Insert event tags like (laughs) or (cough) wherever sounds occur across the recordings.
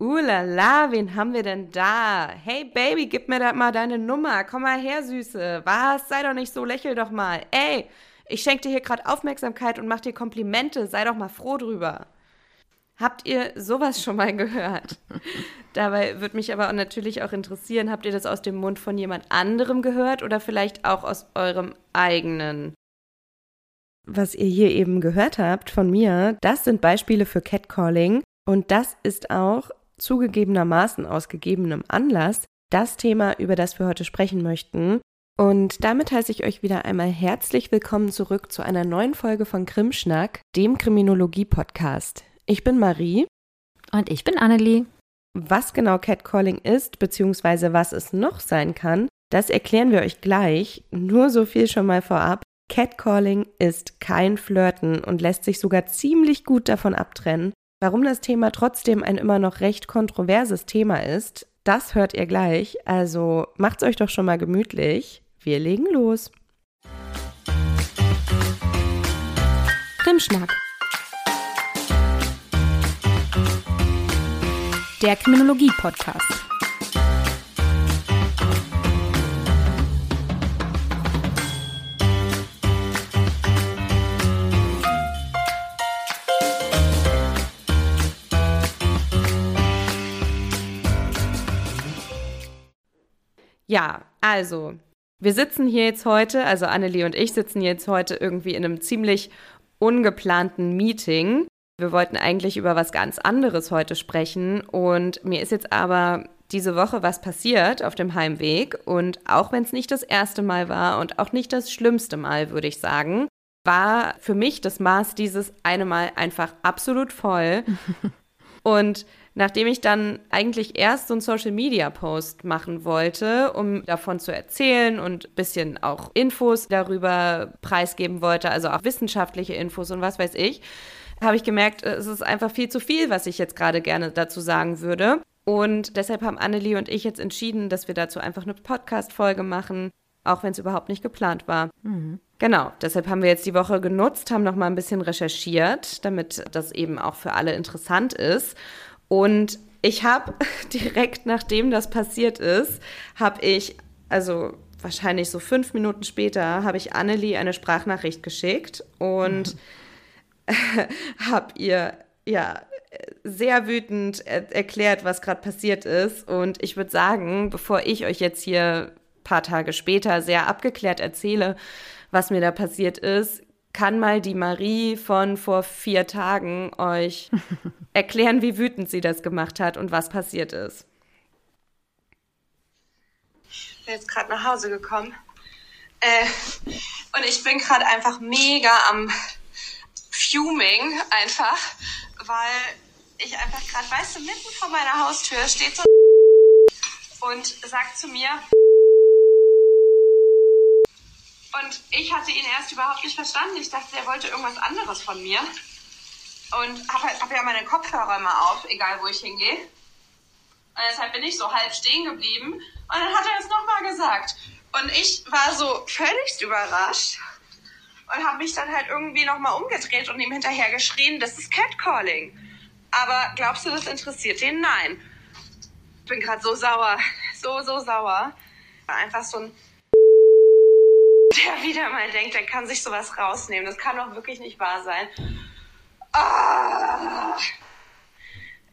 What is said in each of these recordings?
Ulala, wen haben wir denn da? Hey Baby, gib mir da mal deine Nummer. Komm mal her, Süße. Was? Sei doch nicht so, lächel doch mal. Ey, ich schenke dir hier gerade Aufmerksamkeit und mach dir Komplimente. Sei doch mal froh drüber. Habt ihr sowas schon mal gehört? (laughs) Dabei würde mich aber natürlich auch interessieren, habt ihr das aus dem Mund von jemand anderem gehört oder vielleicht auch aus eurem eigenen? Was ihr hier eben gehört habt von mir, das sind Beispiele für Catcalling und das ist auch zugegebenermaßen aus gegebenem Anlass das Thema, über das wir heute sprechen möchten. Und damit heiße ich euch wieder einmal herzlich willkommen zurück zu einer neuen Folge von Krimschnack, dem Kriminologie-Podcast. Ich bin Marie. Und ich bin Annelie. Was genau Catcalling ist, beziehungsweise was es noch sein kann, das erklären wir euch gleich. Nur so viel schon mal vorab. Catcalling ist kein Flirten und lässt sich sogar ziemlich gut davon abtrennen. Warum das Thema trotzdem ein immer noch recht kontroverses Thema ist, das hört ihr gleich. Also macht's euch doch schon mal gemütlich. Wir legen los. Krimschnack. Der Kriminologie-Podcast. Ja, also, wir sitzen hier jetzt heute, also Annelie und ich sitzen jetzt heute irgendwie in einem ziemlich ungeplanten Meeting. Wir wollten eigentlich über was ganz anderes heute sprechen und mir ist jetzt aber diese Woche was passiert auf dem Heimweg und auch wenn es nicht das erste Mal war und auch nicht das schlimmste Mal, würde ich sagen, war für mich das Maß dieses eine Mal einfach absolut voll. (laughs) und Nachdem ich dann eigentlich erst so einen Social-Media-Post machen wollte, um davon zu erzählen und ein bisschen auch Infos darüber preisgeben wollte, also auch wissenschaftliche Infos und was weiß ich, habe ich gemerkt, es ist einfach viel zu viel, was ich jetzt gerade gerne dazu sagen würde. Und deshalb haben Annelie und ich jetzt entschieden, dass wir dazu einfach eine Podcast-Folge machen, auch wenn es überhaupt nicht geplant war. Mhm. Genau, deshalb haben wir jetzt die Woche genutzt, haben noch mal ein bisschen recherchiert, damit das eben auch für alle interessant ist und ich habe (laughs) direkt nachdem das passiert ist, habe ich, also wahrscheinlich so fünf Minuten später, habe ich Annelie eine Sprachnachricht geschickt und (laughs) mhm. habe ihr ja sehr wütend er erklärt, was gerade passiert ist. Und ich würde sagen, bevor ich euch jetzt hier ein paar Tage später sehr abgeklärt erzähle, was mir da passiert ist, kann mal die Marie von vor vier Tagen euch (laughs) erklären, wie wütend sie das gemacht hat und was passiert ist. Ich bin jetzt gerade nach Hause gekommen. Äh, und ich bin gerade einfach mega am Fuming einfach, weil ich einfach gerade, weißt du, mitten vor meiner Haustür steht so und sagt zu mir, und ich hatte ihn erst überhaupt nicht verstanden. Ich dachte, er wollte irgendwas anderes von mir. Und habe halt, hab ja meine Kopfhörer immer auf, egal wo ich hingehe. Und deshalb bin ich so halb stehen geblieben. Und dann hat er es nochmal gesagt. Und ich war so völlig überrascht und habe mich dann halt irgendwie nochmal umgedreht und ihm hinterher geschrien, das ist Catcalling. Aber glaubst du, das interessiert ihn? Nein. Ich bin gerade so sauer. So, so sauer. Einfach so ein der wieder mal denkt, der kann sich sowas rausnehmen. Das kann doch wirklich nicht wahr sein. Ah,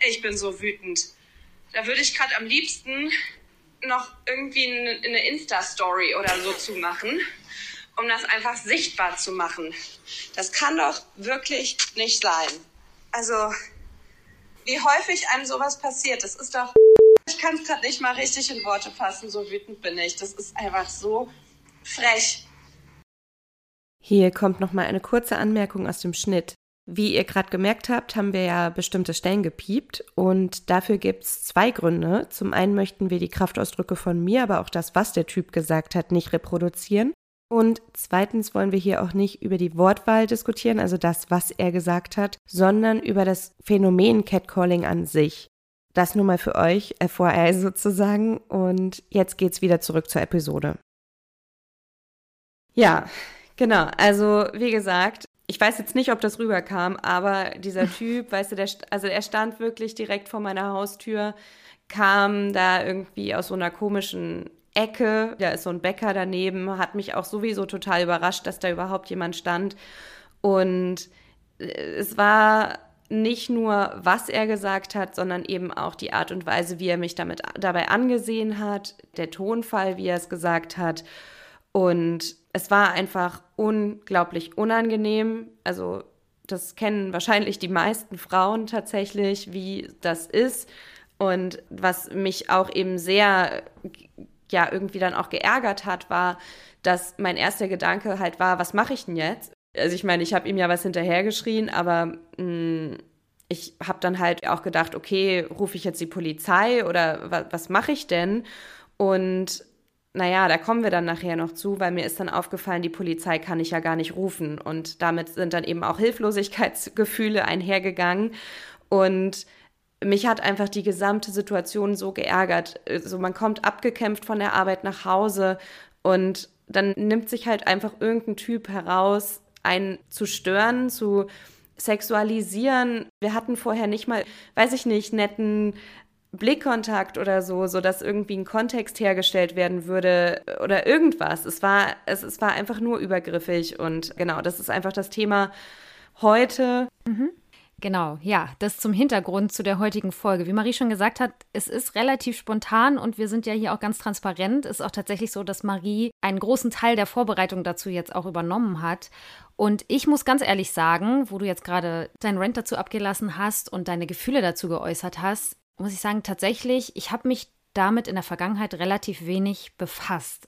ich bin so wütend. Da würde ich gerade am liebsten noch irgendwie eine Insta-Story oder so zu machen, um das einfach sichtbar zu machen. Das kann doch wirklich nicht sein. Also, wie häufig einem sowas passiert, das ist doch. Ich kann es gerade nicht mal richtig in Worte fassen, so wütend bin ich. Das ist einfach so frech. Hier kommt noch mal eine kurze Anmerkung aus dem Schnitt. Wie ihr gerade gemerkt habt, haben wir ja bestimmte Stellen gepiept und dafür gibt es zwei Gründe. Zum einen möchten wir die Kraftausdrücke von mir, aber auch das, was der Typ gesagt hat, nicht reproduzieren. Und zweitens wollen wir hier auch nicht über die Wortwahl diskutieren, also das, was er gesagt hat, sondern über das Phänomen Catcalling an sich. Das nur mal für euch, FYI sozusagen. Und jetzt geht's wieder zurück zur Episode. Ja, Genau, also wie gesagt, ich weiß jetzt nicht, ob das rüberkam, aber dieser (laughs) Typ, weißt du, der, also er stand wirklich direkt vor meiner Haustür, kam da irgendwie aus so einer komischen Ecke, da ist so ein Bäcker daneben, hat mich auch sowieso total überrascht, dass da überhaupt jemand stand. Und äh, es war nicht nur, was er gesagt hat, sondern eben auch die Art und Weise, wie er mich damit dabei angesehen hat, der Tonfall, wie er es gesagt hat. Und es war einfach unglaublich unangenehm. Also das kennen wahrscheinlich die meisten Frauen tatsächlich, wie das ist. Und was mich auch eben sehr, ja, irgendwie dann auch geärgert hat, war, dass mein erster Gedanke halt war, was mache ich denn jetzt? Also ich meine, ich habe ihm ja was hinterhergeschrien, aber mh, mm, ich habe dann halt auch gedacht, okay, rufe ich jetzt die Polizei oder was, was mache ich denn? Und naja, da kommen wir dann nachher noch zu, weil mir ist dann aufgefallen, die Polizei kann ich ja gar nicht rufen. Und damit sind dann eben auch Hilflosigkeitsgefühle einhergegangen. Und mich hat einfach die gesamte Situation so geärgert. Also man kommt abgekämpft von der Arbeit nach Hause und dann nimmt sich halt einfach irgendein Typ heraus, einen zu stören, zu sexualisieren. Wir hatten vorher nicht mal, weiß ich nicht, netten Blickkontakt oder so, so dass irgendwie ein Kontext hergestellt werden würde oder irgendwas. Es war, es, es war einfach nur übergriffig und genau, das ist einfach das Thema heute. Mhm. Genau, ja, das zum Hintergrund zu der heutigen Folge. Wie Marie schon gesagt hat, es ist relativ spontan und wir sind ja hier auch ganz transparent. Es ist auch tatsächlich so, dass Marie einen großen Teil der Vorbereitung dazu jetzt auch übernommen hat. Und ich muss ganz ehrlich sagen, wo du jetzt gerade dein Rent dazu abgelassen hast und deine Gefühle dazu geäußert hast, muss ich sagen, tatsächlich, ich habe mich damit in der Vergangenheit relativ wenig befasst.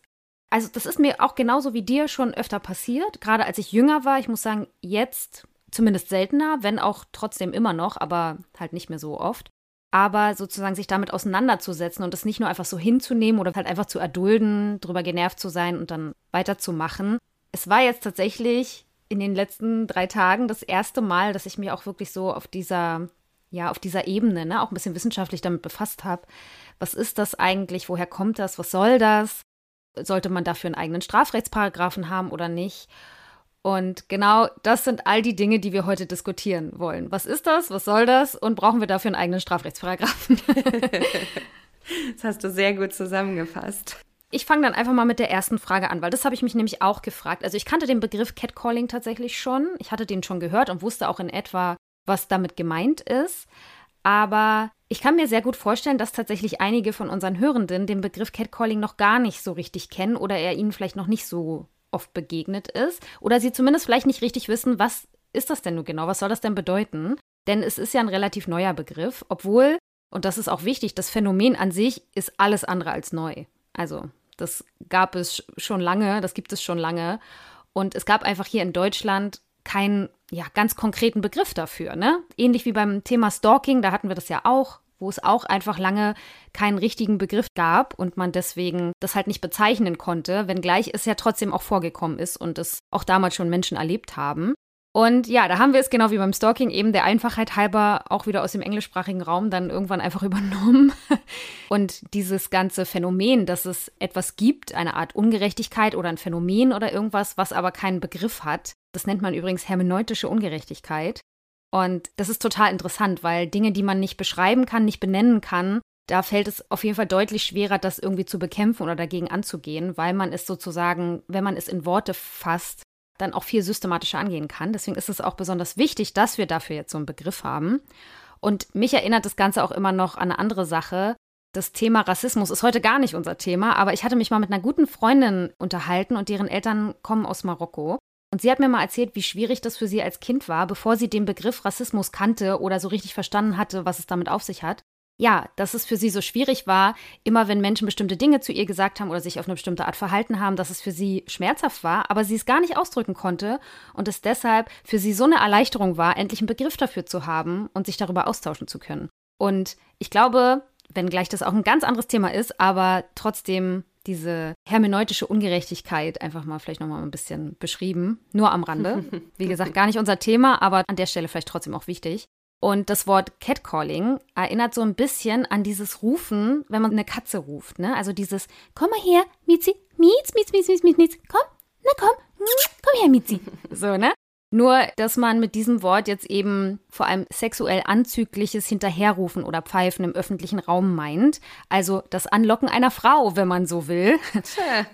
Also das ist mir auch genauso wie dir schon öfter passiert, gerade als ich jünger war. Ich muss sagen, jetzt zumindest seltener, wenn auch trotzdem immer noch, aber halt nicht mehr so oft. Aber sozusagen sich damit auseinanderzusetzen und es nicht nur einfach so hinzunehmen oder halt einfach zu erdulden, drüber genervt zu sein und dann weiterzumachen. Es war jetzt tatsächlich in den letzten drei Tagen das erste Mal, dass ich mich auch wirklich so auf dieser ja, auf dieser Ebene, ne, auch ein bisschen wissenschaftlich damit befasst habe. Was ist das eigentlich? Woher kommt das? Was soll das? Sollte man dafür einen eigenen Strafrechtsparagraphen haben oder nicht? Und genau das sind all die Dinge, die wir heute diskutieren wollen. Was ist das? Was soll das? Und brauchen wir dafür einen eigenen Strafrechtsparagraphen? (laughs) das hast du sehr gut zusammengefasst. Ich fange dann einfach mal mit der ersten Frage an, weil das habe ich mich nämlich auch gefragt. Also ich kannte den Begriff Catcalling tatsächlich schon. Ich hatte den schon gehört und wusste auch in etwa, was damit gemeint ist. Aber ich kann mir sehr gut vorstellen, dass tatsächlich einige von unseren Hörenden den Begriff Catcalling noch gar nicht so richtig kennen oder er ihnen vielleicht noch nicht so oft begegnet ist oder sie zumindest vielleicht nicht richtig wissen, was ist das denn nun genau, was soll das denn bedeuten? Denn es ist ja ein relativ neuer Begriff, obwohl, und das ist auch wichtig, das Phänomen an sich ist alles andere als neu. Also, das gab es schon lange, das gibt es schon lange. Und es gab einfach hier in Deutschland keinen ja, ganz konkreten Begriff dafür. Ne? Ähnlich wie beim Thema Stalking, da hatten wir das ja auch, wo es auch einfach lange keinen richtigen Begriff gab und man deswegen das halt nicht bezeichnen konnte, wenngleich es ja trotzdem auch vorgekommen ist und es auch damals schon Menschen erlebt haben. Und ja, da haben wir es genau wie beim Stalking eben der Einfachheit halber auch wieder aus dem englischsprachigen Raum dann irgendwann einfach (laughs) übernommen. Und dieses ganze Phänomen, dass es etwas gibt, eine Art Ungerechtigkeit oder ein Phänomen oder irgendwas, was aber keinen Begriff hat, das nennt man übrigens hermeneutische Ungerechtigkeit. Und das ist total interessant, weil Dinge, die man nicht beschreiben kann, nicht benennen kann, da fällt es auf jeden Fall deutlich schwerer, das irgendwie zu bekämpfen oder dagegen anzugehen, weil man es sozusagen, wenn man es in Worte fasst, dann auch viel systematischer angehen kann. Deswegen ist es auch besonders wichtig, dass wir dafür jetzt so einen Begriff haben. Und mich erinnert das Ganze auch immer noch an eine andere Sache. Das Thema Rassismus ist heute gar nicht unser Thema, aber ich hatte mich mal mit einer guten Freundin unterhalten und deren Eltern kommen aus Marokko. Und sie hat mir mal erzählt, wie schwierig das für sie als Kind war, bevor sie den Begriff Rassismus kannte oder so richtig verstanden hatte, was es damit auf sich hat ja, dass es für sie so schwierig war, immer wenn Menschen bestimmte Dinge zu ihr gesagt haben oder sich auf eine bestimmte Art verhalten haben, dass es für sie schmerzhaft war, aber sie es gar nicht ausdrücken konnte und es deshalb für sie so eine Erleichterung war, endlich einen Begriff dafür zu haben und sich darüber austauschen zu können. Und ich glaube, wenngleich das auch ein ganz anderes Thema ist, aber trotzdem diese hermeneutische Ungerechtigkeit einfach mal vielleicht nochmal ein bisschen beschrieben, nur am Rande. (laughs) Wie gesagt, gar nicht unser Thema, aber an der Stelle vielleicht trotzdem auch wichtig. Und das Wort Catcalling erinnert so ein bisschen an dieses Rufen, wenn man eine Katze ruft, ne? Also dieses, komm mal her, Mizi, Mietz, Mietz, Mietz, Mietz, Mietz, Mietz, komm, na komm, komm her, Mizi. So, ne? Nur, dass man mit diesem Wort jetzt eben vor allem sexuell anzügliches Hinterherrufen oder Pfeifen im öffentlichen Raum meint. Also das Anlocken einer Frau, wenn man so will.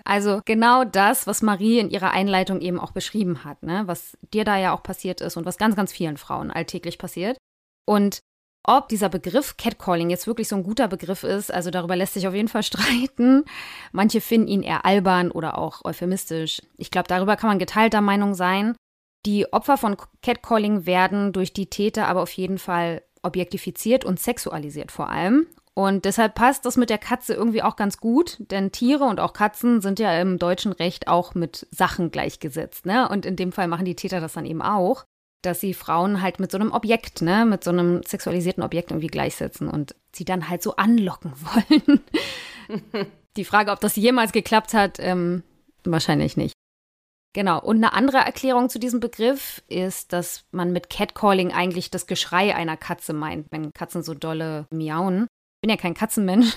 Also genau das, was Marie in ihrer Einleitung eben auch beschrieben hat, ne? was dir da ja auch passiert ist und was ganz, ganz vielen Frauen alltäglich passiert. Und ob dieser Begriff Catcalling jetzt wirklich so ein guter Begriff ist, also darüber lässt sich auf jeden Fall (laughs) streiten. Manche finden ihn eher albern oder auch euphemistisch. Ich glaube, darüber kann man geteilter Meinung sein. Die Opfer von Catcalling werden durch die Täter aber auf jeden Fall objektifiziert und sexualisiert vor allem. Und deshalb passt das mit der Katze irgendwie auch ganz gut, denn Tiere und auch Katzen sind ja im deutschen Recht auch mit Sachen gleichgesetzt. Ne? Und in dem Fall machen die Täter das dann eben auch, dass sie Frauen halt mit so einem Objekt, ne, mit so einem sexualisierten Objekt irgendwie gleichsetzen und sie dann halt so anlocken (laughs) wollen. die Frage, ob das jemals geklappt hat, ähm, wahrscheinlich nicht. Genau. Und eine andere Erklärung zu diesem Begriff ist, dass man mit Catcalling eigentlich das Geschrei einer Katze meint, wenn Katzen so dolle miauen. Ich bin ja kein Katzenmensch.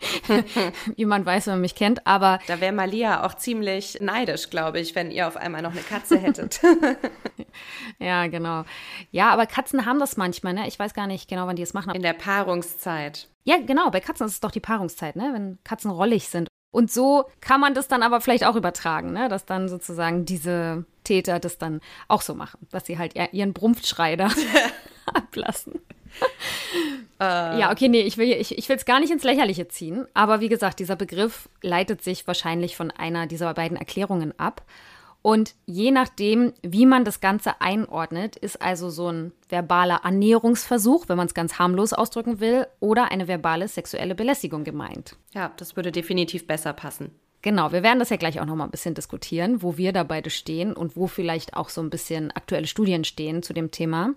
(laughs) wie man weiß, wenn man mich kennt, aber. Da wäre Malia auch ziemlich neidisch, glaube ich, wenn ihr auf einmal noch eine Katze hättet. (laughs) ja, genau. Ja, aber Katzen haben das manchmal, ne? Ich weiß gar nicht genau, wann die es machen. In der Paarungszeit. Ja, genau. Bei Katzen ist es doch die Paarungszeit, ne? Wenn Katzen rollig sind und so kann man das dann aber vielleicht auch übertragen, ne? dass dann sozusagen diese Täter das dann auch so machen, dass sie halt ihren Brumpfschrei da (laughs) ablassen. (laughs) Äh. Ja, okay, nee, ich will es ich, ich gar nicht ins Lächerliche ziehen. Aber wie gesagt, dieser Begriff leitet sich wahrscheinlich von einer dieser beiden Erklärungen ab. Und je nachdem, wie man das Ganze einordnet, ist also so ein verbaler Annäherungsversuch, wenn man es ganz harmlos ausdrücken will, oder eine verbale sexuelle Belästigung gemeint. Ja, das würde definitiv besser passen. Genau, wir werden das ja gleich auch noch mal ein bisschen diskutieren, wo wir da beide stehen und wo vielleicht auch so ein bisschen aktuelle Studien stehen zu dem Thema.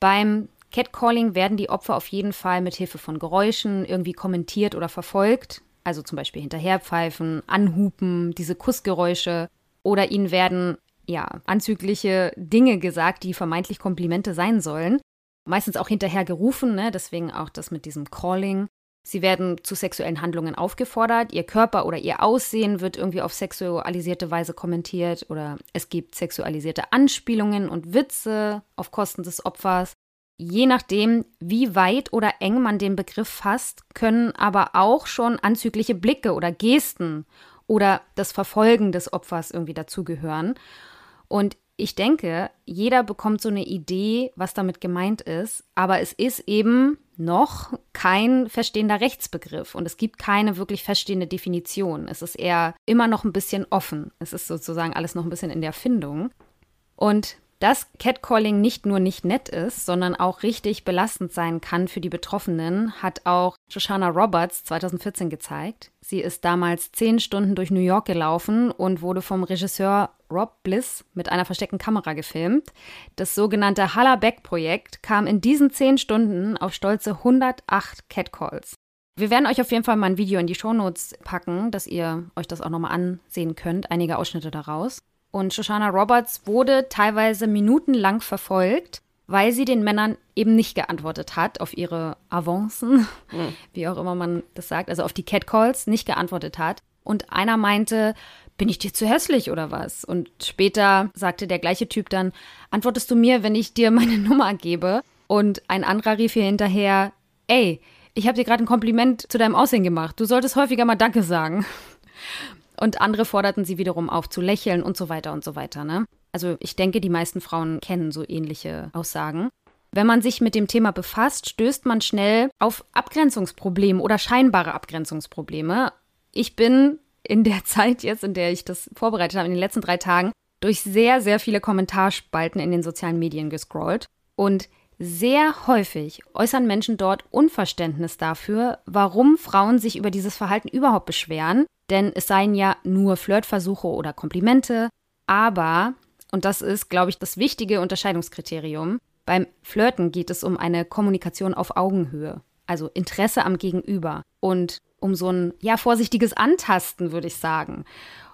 Beim Catcalling werden die Opfer auf jeden Fall mit Hilfe von Geräuschen irgendwie kommentiert oder verfolgt, also zum Beispiel hinterherpfeifen, anhupen, diese Kussgeräusche oder ihnen werden ja anzügliche Dinge gesagt, die vermeintlich Komplimente sein sollen. Meistens auch hinterher gerufen, ne? deswegen auch das mit diesem Calling. Sie werden zu sexuellen Handlungen aufgefordert. Ihr Körper oder ihr Aussehen wird irgendwie auf sexualisierte Weise kommentiert oder es gibt sexualisierte Anspielungen und Witze auf Kosten des Opfers. Je nachdem, wie weit oder eng man den Begriff fasst, können aber auch schon anzügliche Blicke oder Gesten oder das Verfolgen des Opfers irgendwie dazugehören. Und ich denke, jeder bekommt so eine Idee, was damit gemeint ist, aber es ist eben noch kein verstehender Rechtsbegriff und es gibt keine wirklich verstehende Definition. Es ist eher immer noch ein bisschen offen. Es ist sozusagen alles noch ein bisschen in der Findung. Und dass Catcalling nicht nur nicht nett ist, sondern auch richtig belastend sein kann für die Betroffenen, hat auch Shoshana Roberts 2014 gezeigt. Sie ist damals zehn Stunden durch New York gelaufen und wurde vom Regisseur Rob Bliss mit einer versteckten Kamera gefilmt. Das sogenannte Hallaback-Projekt kam in diesen zehn Stunden auf stolze 108 Catcalls. Wir werden euch auf jeden Fall mal ein Video in die Shownotes packen, dass ihr euch das auch nochmal ansehen könnt, einige Ausschnitte daraus. Und Shoshana Roberts wurde teilweise minutenlang verfolgt, weil sie den Männern eben nicht geantwortet hat auf ihre Avancen, mhm. wie auch immer man das sagt, also auf die Catcalls nicht geantwortet hat. Und einer meinte, bin ich dir zu hässlich oder was? Und später sagte der gleiche Typ dann, antwortest du mir, wenn ich dir meine (laughs) Nummer gebe? Und ein anderer rief hier hinterher, ey, ich habe dir gerade ein Kompliment zu deinem Aussehen gemacht. Du solltest häufiger mal Danke sagen. Und andere forderten sie wiederum auf zu lächeln und so weiter und so weiter. Ne? Also ich denke, die meisten Frauen kennen so ähnliche Aussagen. Wenn man sich mit dem Thema befasst, stößt man schnell auf Abgrenzungsprobleme oder scheinbare Abgrenzungsprobleme. Ich bin in der (laughs) Zeit jetzt, in der ich das vorbereitet habe, in den letzten drei Tagen, durch sehr, sehr viele Kommentarspalten in den sozialen Medien gescrollt. Und sehr häufig äußern Menschen dort Unverständnis dafür, warum Frauen sich über dieses Verhalten überhaupt beschweren denn es seien ja nur Flirtversuche oder Komplimente, aber, und das ist, glaube ich, das wichtige Unterscheidungskriterium, beim Flirten geht es um eine Kommunikation auf Augenhöhe, also Interesse am Gegenüber und um so ein, ja, vorsichtiges Antasten, würde ich sagen.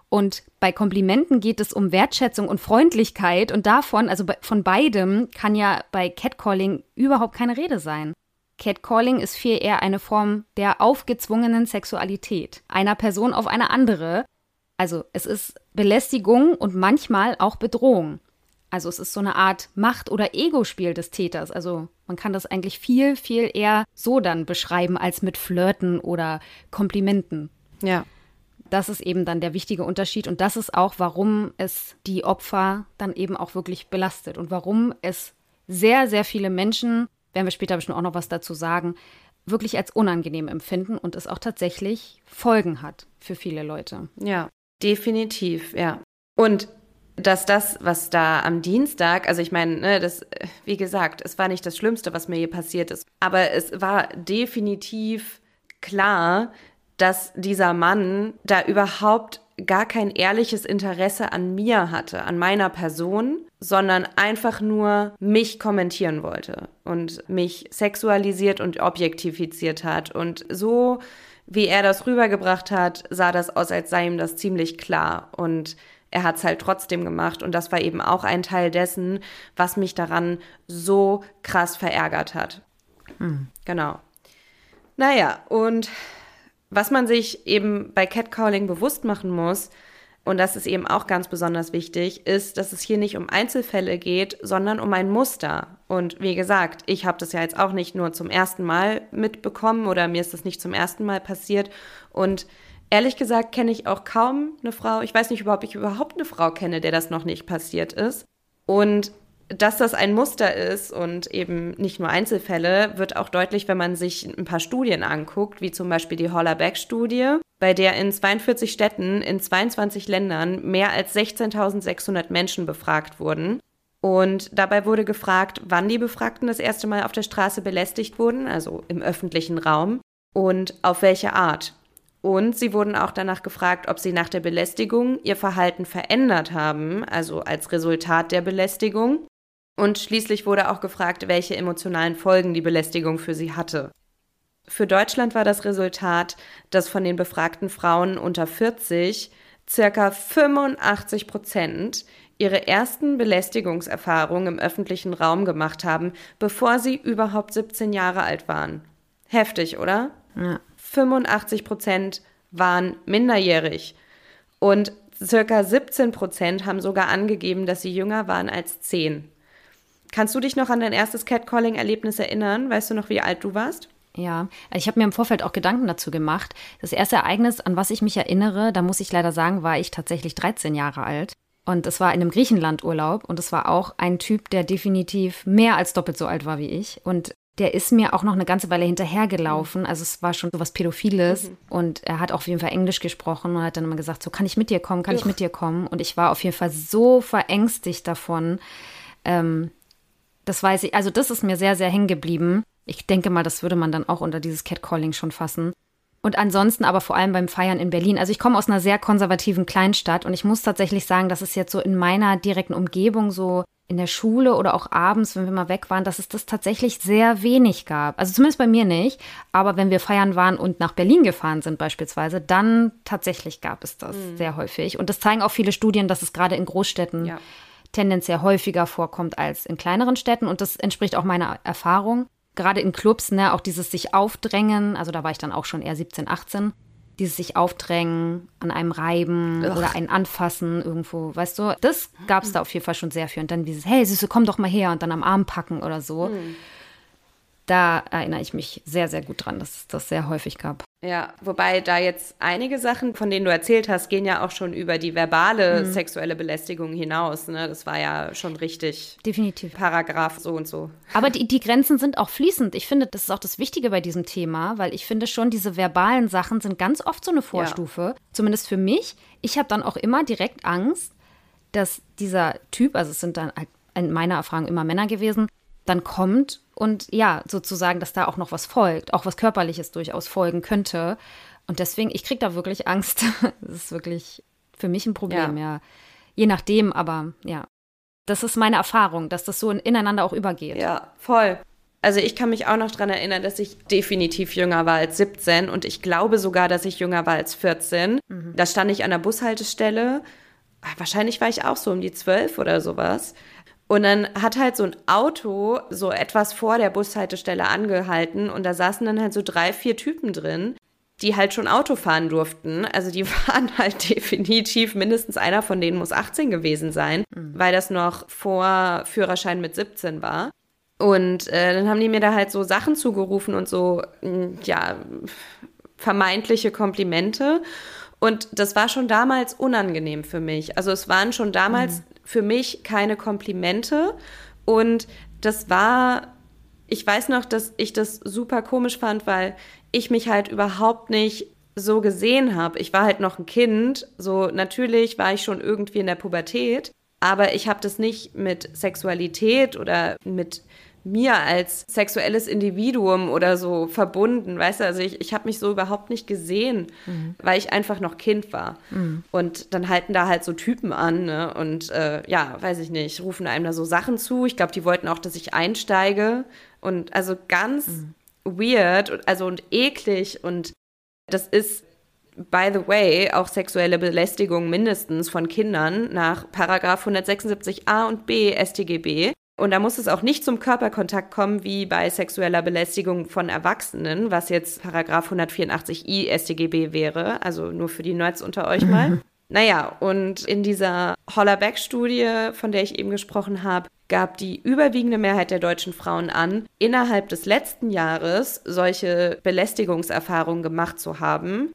Und bei Komplimenten geht es um Wertschätzung und Freundlichkeit und davon, also von beidem, kann ja bei Catcalling überhaupt keine Rede sein. Catcalling ist viel eher eine Form der aufgezwungenen Sexualität einer Person auf eine andere. Also es ist Belästigung und manchmal auch Bedrohung. Also es ist so eine Art Macht- oder Ego-Spiel des Täters. Also man kann das eigentlich viel, viel eher so dann beschreiben als mit Flirten oder Komplimenten. Ja. Das ist eben dann der wichtige Unterschied und das ist auch, warum es die Opfer dann eben auch wirklich belastet und warum es sehr, sehr viele Menschen, werden wir später bestimmt auch noch was dazu sagen, wirklich als unangenehm empfinden und es auch tatsächlich Folgen hat für viele Leute. Ja, definitiv, ja. Und dass das, was da am Dienstag, also ich meine, ne, das, wie gesagt, es war nicht das Schlimmste, was mir je passiert ist, aber es war definitiv klar, dass dieser Mann da überhaupt gar kein ehrliches Interesse an mir hatte, an meiner Person, sondern einfach nur mich kommentieren wollte und mich sexualisiert und objektifiziert hat. Und so, wie er das rübergebracht hat, sah das aus, als sei ihm das ziemlich klar. Und er hat es halt trotzdem gemacht. Und das war eben auch ein Teil dessen, was mich daran so krass verärgert hat. Hm. Genau. Naja, und was man sich eben bei Catcalling bewusst machen muss, und das ist eben auch ganz besonders wichtig, ist, dass es hier nicht um Einzelfälle geht, sondern um ein Muster. Und wie gesagt, ich habe das ja jetzt auch nicht nur zum ersten Mal mitbekommen oder mir ist das nicht zum ersten Mal passiert. Und ehrlich gesagt kenne ich auch kaum eine Frau, ich weiß nicht überhaupt, ob ich überhaupt eine Frau kenne, der das noch nicht passiert ist. Und dass das ein Muster ist und eben nicht nur Einzelfälle, wird auch deutlich, wenn man sich ein paar Studien anguckt, wie zum Beispiel die Holler-Beck-Studie, bei der in 42 Städten in 22 Ländern mehr als 16.600 Menschen befragt wurden. Und dabei wurde gefragt, wann die Befragten das erste Mal auf der Straße belästigt wurden, also im öffentlichen Raum, und auf welche Art. Und sie wurden auch danach gefragt, ob sie nach der Belästigung ihr Verhalten verändert haben, also als Resultat der Belästigung, und schließlich wurde auch gefragt, welche emotionalen Folgen die Belästigung für sie hatte. Für Deutschland war das Resultat, dass von den befragten Frauen unter 40 circa 85 Prozent ihre ersten Belästigungserfahrungen im öffentlichen Raum gemacht haben, bevor sie überhaupt 17 Jahre alt waren. Heftig, oder? Ja. 85 Prozent waren minderjährig und circa 17 Prozent haben sogar angegeben, dass sie jünger waren als 10. Kannst du dich noch an dein erstes Catcalling-Erlebnis erinnern? Weißt du noch, wie alt du warst? Ja, ich habe mir im Vorfeld auch Gedanken dazu gemacht. Das erste Ereignis, an was ich mich erinnere, da muss ich leider sagen, war ich tatsächlich 13 Jahre alt. Und es war in einem Griechenlandurlaub und es war auch ein Typ, der definitiv mehr als doppelt so alt war wie ich. Und der ist mir auch noch eine ganze Weile hinterhergelaufen. Also es war schon so was Pädophiles. Mhm. Und er hat auf jeden Fall Englisch gesprochen und hat dann immer gesagt, so kann ich mit dir kommen, kann Uch. ich mit dir kommen. Und ich war auf jeden Fall so verängstigt davon, ähm, das weiß ich, also das ist mir sehr, sehr hängen geblieben. Ich denke mal, das würde man dann auch unter dieses Catcalling schon fassen. Und ansonsten aber vor allem beim Feiern in Berlin. Also ich komme aus einer sehr konservativen Kleinstadt und ich muss tatsächlich sagen, dass es jetzt so in meiner direkten Umgebung so in der Schule oder auch abends, wenn wir mal weg waren, dass es das tatsächlich sehr wenig gab. Also zumindest bei mir nicht. Aber wenn wir feiern waren und nach Berlin gefahren sind beispielsweise, dann tatsächlich gab es das mhm. sehr häufig. Und das zeigen auch viele Studien, dass es gerade in Großstädten ja tendenziell häufiger vorkommt als in kleineren Städten. Und das entspricht auch meiner Erfahrung. Gerade in Clubs, ne, auch dieses sich aufdrängen, also da war ich dann auch schon eher 17, 18, dieses sich aufdrängen, an einem reiben Ugh. oder einen anfassen irgendwo, weißt du, das gab es da auf jeden Fall schon sehr viel. Und dann dieses, hey Süße, komm doch mal her und dann am Arm packen oder so. Mhm. Da erinnere ich mich sehr, sehr gut dran, dass es das sehr häufig gab. Ja, wobei da jetzt einige Sachen, von denen du erzählt hast, gehen ja auch schon über die verbale mhm. sexuelle Belästigung hinaus. Ne? Das war ja schon richtig. Definitiv. Paragraph so und so. Aber die, die Grenzen sind auch fließend. Ich finde, das ist auch das Wichtige bei diesem Thema, weil ich finde schon, diese verbalen Sachen sind ganz oft so eine Vorstufe. Ja. Zumindest für mich. Ich habe dann auch immer direkt Angst, dass dieser Typ, also es sind dann halt in meiner Erfahrung immer Männer gewesen, dann kommt und ja, sozusagen, dass da auch noch was folgt, auch was Körperliches durchaus folgen könnte. Und deswegen, ich kriege da wirklich Angst. (laughs) das ist wirklich für mich ein Problem, ja. ja. Je nachdem, aber ja. Das ist meine Erfahrung, dass das so ineinander auch übergeht. Ja, voll. Also ich kann mich auch noch daran erinnern, dass ich definitiv jünger war als 17 und ich glaube sogar, dass ich jünger war als 14. Mhm. Da stand ich an der Bushaltestelle. Wahrscheinlich war ich auch so um die 12 oder sowas. Und dann hat halt so ein Auto so etwas vor der Bushaltestelle angehalten und da saßen dann halt so drei, vier Typen drin. die halt schon Auto fahren durften. Also die (laughs) waren halt definitiv, mindestens einer von denen muss 18 gewesen sein, mhm. weil das noch vor Führerschein mit 17 war. Und äh, dann haben die mir da halt so Sachen zugerufen und so, mm, ja, vermeintliche Komplimente. Und das war schon damals unangenehm für mich. Also es waren schon damals mhm. Für mich keine Komplimente. Und das war, ich weiß noch, dass ich das super komisch fand, weil ich mich halt überhaupt nicht so gesehen habe. Ich war halt noch ein Kind, so natürlich war ich schon irgendwie in der Pubertät, aber ich habe das nicht mit Sexualität oder mit mir als sexuelles Individuum oder so verbunden, weißt du, also ich, ich habe mich so überhaupt nicht gesehen, mhm. weil ich einfach noch Kind war. Mhm. Und dann halten da halt so Typen an ne? und äh, ja, weiß ich nicht, rufen einem da so Sachen zu. Ich glaube, die wollten auch, dass ich einsteige und also ganz mhm weird, also und eklig und das ist by the way, auch sexuelle Belästigung mindestens von Kindern nach Paragraph 176a und b StGB. Und da muss es auch nicht zum Körperkontakt kommen, wie bei sexueller Belästigung von Erwachsenen, was jetzt Paragraph 184i StGB wäre. Also nur für die Nerds unter euch mal. (laughs) Naja, und in dieser Hollerbeck-Studie, von der ich eben gesprochen habe, gab die überwiegende Mehrheit der deutschen Frauen an, innerhalb des letzten Jahres solche Belästigungserfahrungen gemacht zu haben.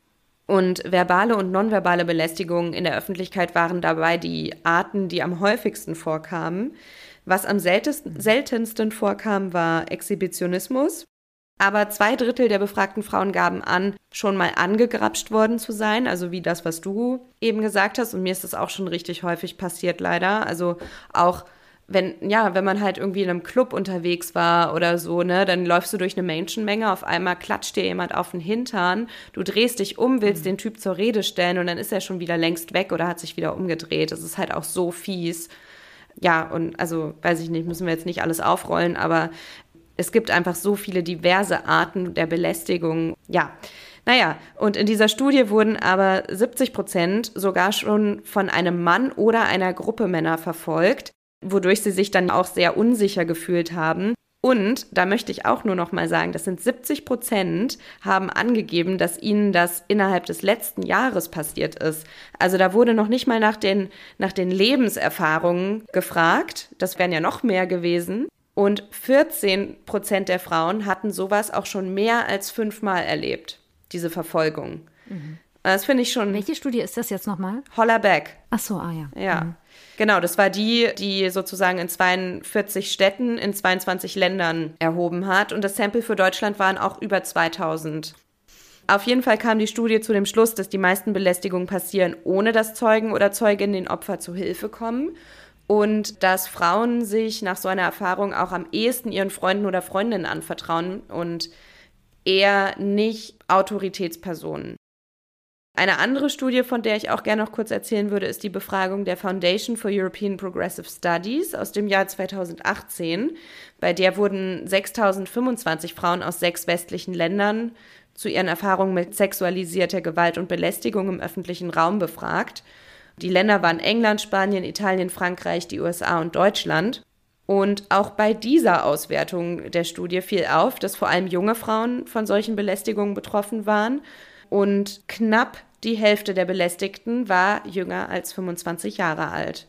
Und verbale und nonverbale Belästigungen in der Öffentlichkeit waren dabei die Arten, die am häufigsten vorkamen. Was am seltensten vorkam, war Exhibitionismus. Aber zwei Drittel der befragten Frauen gaben an, schon mal angegrapscht worden zu sein, also wie das, was du eben gesagt hast. Und mir ist das auch schon richtig häufig passiert, leider. Also auch wenn, ja, wenn man halt irgendwie in einem Club unterwegs war oder so, ne, dann läufst du durch eine Menschenmenge, auf einmal klatscht dir jemand auf den Hintern, du drehst dich um, willst mhm. den Typ zur Rede stellen und dann ist er schon wieder längst weg oder hat sich wieder umgedreht. Das ist halt auch so fies. Ja, und also, weiß ich nicht, müssen wir jetzt nicht alles aufrollen, aber es gibt einfach so viele diverse Arten der Belästigung. Ja. Naja, und in dieser Studie wurden aber 70 Prozent sogar schon von einem Mann oder einer Gruppe Männer verfolgt, wodurch sie sich dann auch sehr unsicher gefühlt haben. Und da möchte ich auch nur noch mal sagen, das sind 70 Prozent haben angegeben, dass ihnen das innerhalb des letzten Jahres passiert ist. Also da wurde noch nicht mal nach den, nach den Lebenserfahrungen gefragt. Das wären ja noch mehr gewesen. Und 14 Prozent der Frauen hatten sowas auch schon mehr als fünfmal erlebt, diese Verfolgung. Mhm. Das finde ich schon. Welche Studie ist das jetzt nochmal? Hollerbeck. Ach so, ah ja. Ja. Mhm. Genau, das war die, die sozusagen in 42 Städten in 22 Ländern erhoben hat. Und das Sample für Deutschland waren auch über 2000. Auf jeden Fall kam die Studie zu dem Schluss, dass die meisten Belästigungen passieren, ohne dass Zeugen oder Zeuginnen den Opfer zu Hilfe kommen und dass Frauen sich nach so einer Erfahrung auch am ehesten ihren Freunden oder Freundinnen anvertrauen und eher nicht Autoritätspersonen. Eine andere Studie, von der ich auch gerne noch kurz erzählen würde, ist die Befragung der Foundation for European Progressive Studies aus dem Jahr 2018. Bei der wurden 6025 Frauen aus sechs westlichen Ländern zu ihren Erfahrungen mit sexualisierter Gewalt und Belästigung im öffentlichen Raum befragt. Die Länder waren England, Spanien, Italien, Frankreich, die USA und Deutschland. Und auch bei dieser Auswertung der Studie fiel auf, dass vor allem junge Frauen von solchen Belästigungen betroffen waren. Und knapp die Hälfte der Belästigten war jünger als 25 Jahre alt.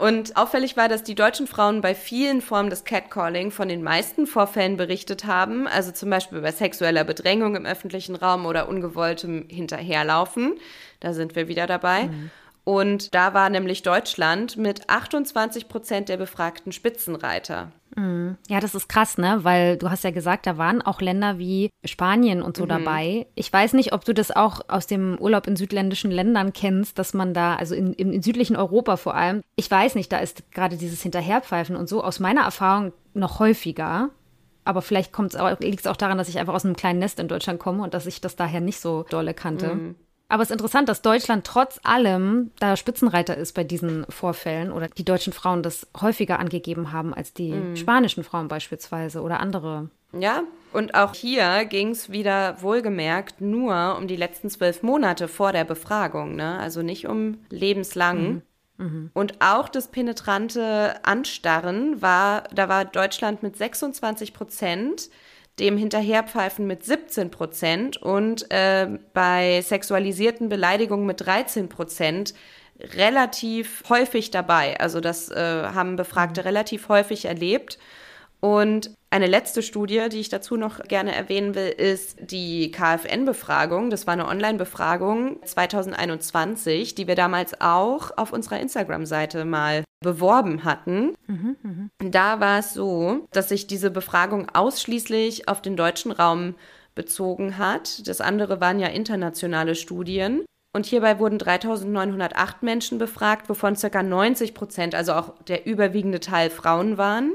Und auffällig war, dass die deutschen Frauen bei vielen Formen des Catcalling von den meisten Vorfällen berichtet haben, also zum Beispiel bei sexueller Bedrängung im öffentlichen Raum oder ungewolltem Hinterherlaufen. Da sind wir wieder dabei. Mhm. Und da war nämlich Deutschland mit 28 Prozent der befragten Spitzenreiter. Ja, das ist krass, ne? Weil du hast ja gesagt, da waren auch Länder wie Spanien und so mhm. dabei. Ich weiß nicht, ob du das auch aus dem Urlaub in südländischen Ländern kennst, dass man da, also in, in südlichen Europa vor allem, ich weiß nicht, da ist gerade dieses Hinterherpfeifen und so aus meiner Erfahrung noch häufiger. Aber vielleicht liegt es auch daran, dass ich einfach aus einem kleinen Nest in Deutschland komme und dass ich das daher nicht so dolle kannte. Mhm. Aber es ist interessant, dass Deutschland trotz allem da Spitzenreiter ist bei diesen Vorfällen oder die deutschen Frauen das häufiger angegeben haben als die mhm. spanischen Frauen beispielsweise oder andere. Ja, und auch hier ging es wieder wohlgemerkt nur um die letzten zwölf Monate vor der Befragung, ne? also nicht um lebenslang. Mhm. Mhm. Und auch das penetrante Anstarren war, da war Deutschland mit 26 Prozent dem Hinterherpfeifen mit 17 Prozent und äh, bei sexualisierten Beleidigungen mit 13 Prozent relativ häufig dabei. Also das äh, haben Befragte relativ häufig erlebt. Und eine letzte Studie, die ich dazu noch gerne erwähnen will, ist die KfN-Befragung. Das war eine Online-Befragung 2021, die wir damals auch auf unserer Instagram-Seite mal beworben hatten. Mhm, mh. Da war es so, dass sich diese Befragung ausschließlich auf den deutschen Raum bezogen hat. Das andere waren ja internationale Studien. Und hierbei wurden 3908 Menschen befragt, wovon ca. 90 Prozent, also auch der überwiegende Teil Frauen waren.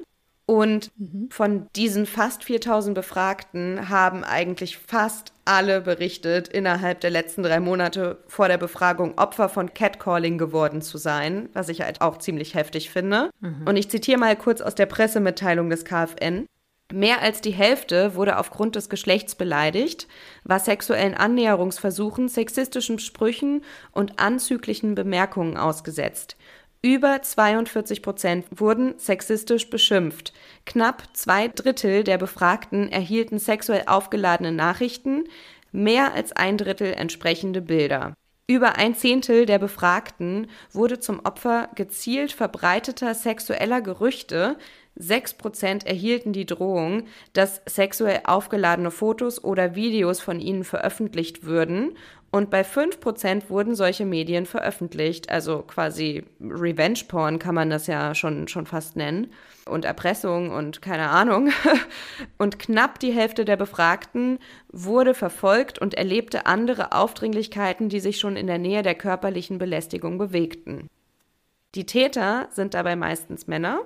Und mhm. von diesen fast 4000 Befragten haben eigentlich fast alle berichtet, innerhalb der letzten drei Monate vor der Befragung Opfer von Catcalling geworden zu sein, was ich halt auch ziemlich heftig finde. Mhm. Und ich zitiere mal kurz aus der Pressemitteilung des KfN. Mehr als die Hälfte wurde aufgrund des Geschlechts beleidigt, war sexuellen Annäherungsversuchen, sexistischen Sprüchen und anzüglichen Bemerkungen ausgesetzt. Über 42 Prozent wurden sexistisch beschimpft. Knapp zwei Drittel der Befragten erhielten sexuell aufgeladene Nachrichten, mehr als ein Drittel entsprechende Bilder. Über ein Zehntel der Befragten wurde zum Opfer gezielt verbreiteter sexueller Gerüchte. Sechs Prozent erhielten die Drohung, dass sexuell aufgeladene Fotos oder Videos von ihnen veröffentlicht würden und bei 5% wurden solche Medien veröffentlicht, also quasi Revenge Porn kann man das ja schon, schon fast nennen. Und Erpressung und keine Ahnung. (laughs) Und knapp die Hälfte der Befragten wurde verfolgt und erlebte andere Aufdringlichkeiten, die sich schon in der Nähe der körperlichen Belästigung bewegten. Die Täter sind dabei meistens Männer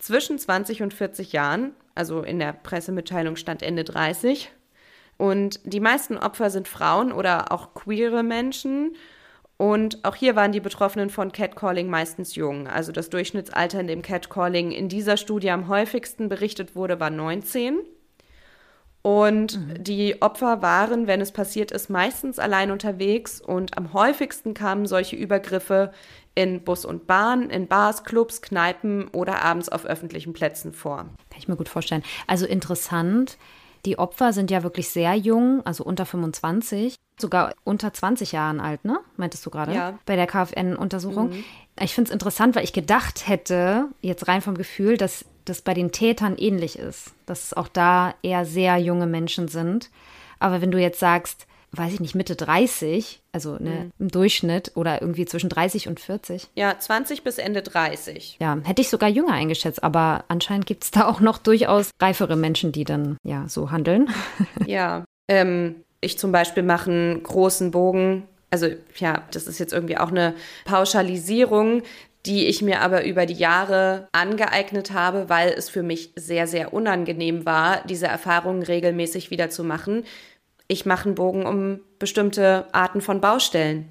zwischen 20 und 40 Jahren, also in der Pressemitteilung stand Ende 30 und die meisten Opfer sind Frauen oder auch queere Menschen. Und auch hier waren die Betroffenen von Catcalling meistens jung. Also das Durchschnittsalter, in dem Catcalling in dieser Studie am häufigsten berichtet wurde, war 19. Und mhm. die Opfer waren, wenn es passiert ist, meistens allein unterwegs und am häufigsten kamen solche Übergriffe in Bus und Bahn, in Bars, Clubs, Kneipen oder abends auf öffentlichen Plätzen vor. Kann ich mir gut vorstellen. Also interessant, die Opfer sind ja wirklich sehr jung, also unter 25, sogar unter 20 Jahren alt, ne? Meintest du gerade? Ja. Bei der KfN-Untersuchung. Mhm. Ich finde es interessant, weil ich gedacht hätte, jetzt rein vom Gefühl, dass das bei den Tätern ähnlich ist. Dass es auch da eher sehr junge Menschen sind. Aber wenn du jetzt sagst, weiß ich nicht, Mitte 30, also ne, mhm. im Durchschnitt oder irgendwie zwischen 30 und 40. Ja, 20 bis Ende 30. Ja, hätte ich sogar jünger eingeschätzt, aber anscheinend gibt es da auch noch durchaus reifere Menschen, die dann ja so handeln. (laughs) ja, ähm, ich zum Beispiel mache einen großen Bogen. Also ja, das ist jetzt irgendwie auch eine Pauschalisierung, die ich mir aber über die Jahre angeeignet habe, weil es für mich sehr, sehr unangenehm war, diese Erfahrungen regelmäßig wieder zu machen ich mache einen Bogen um bestimmte Arten von Baustellen,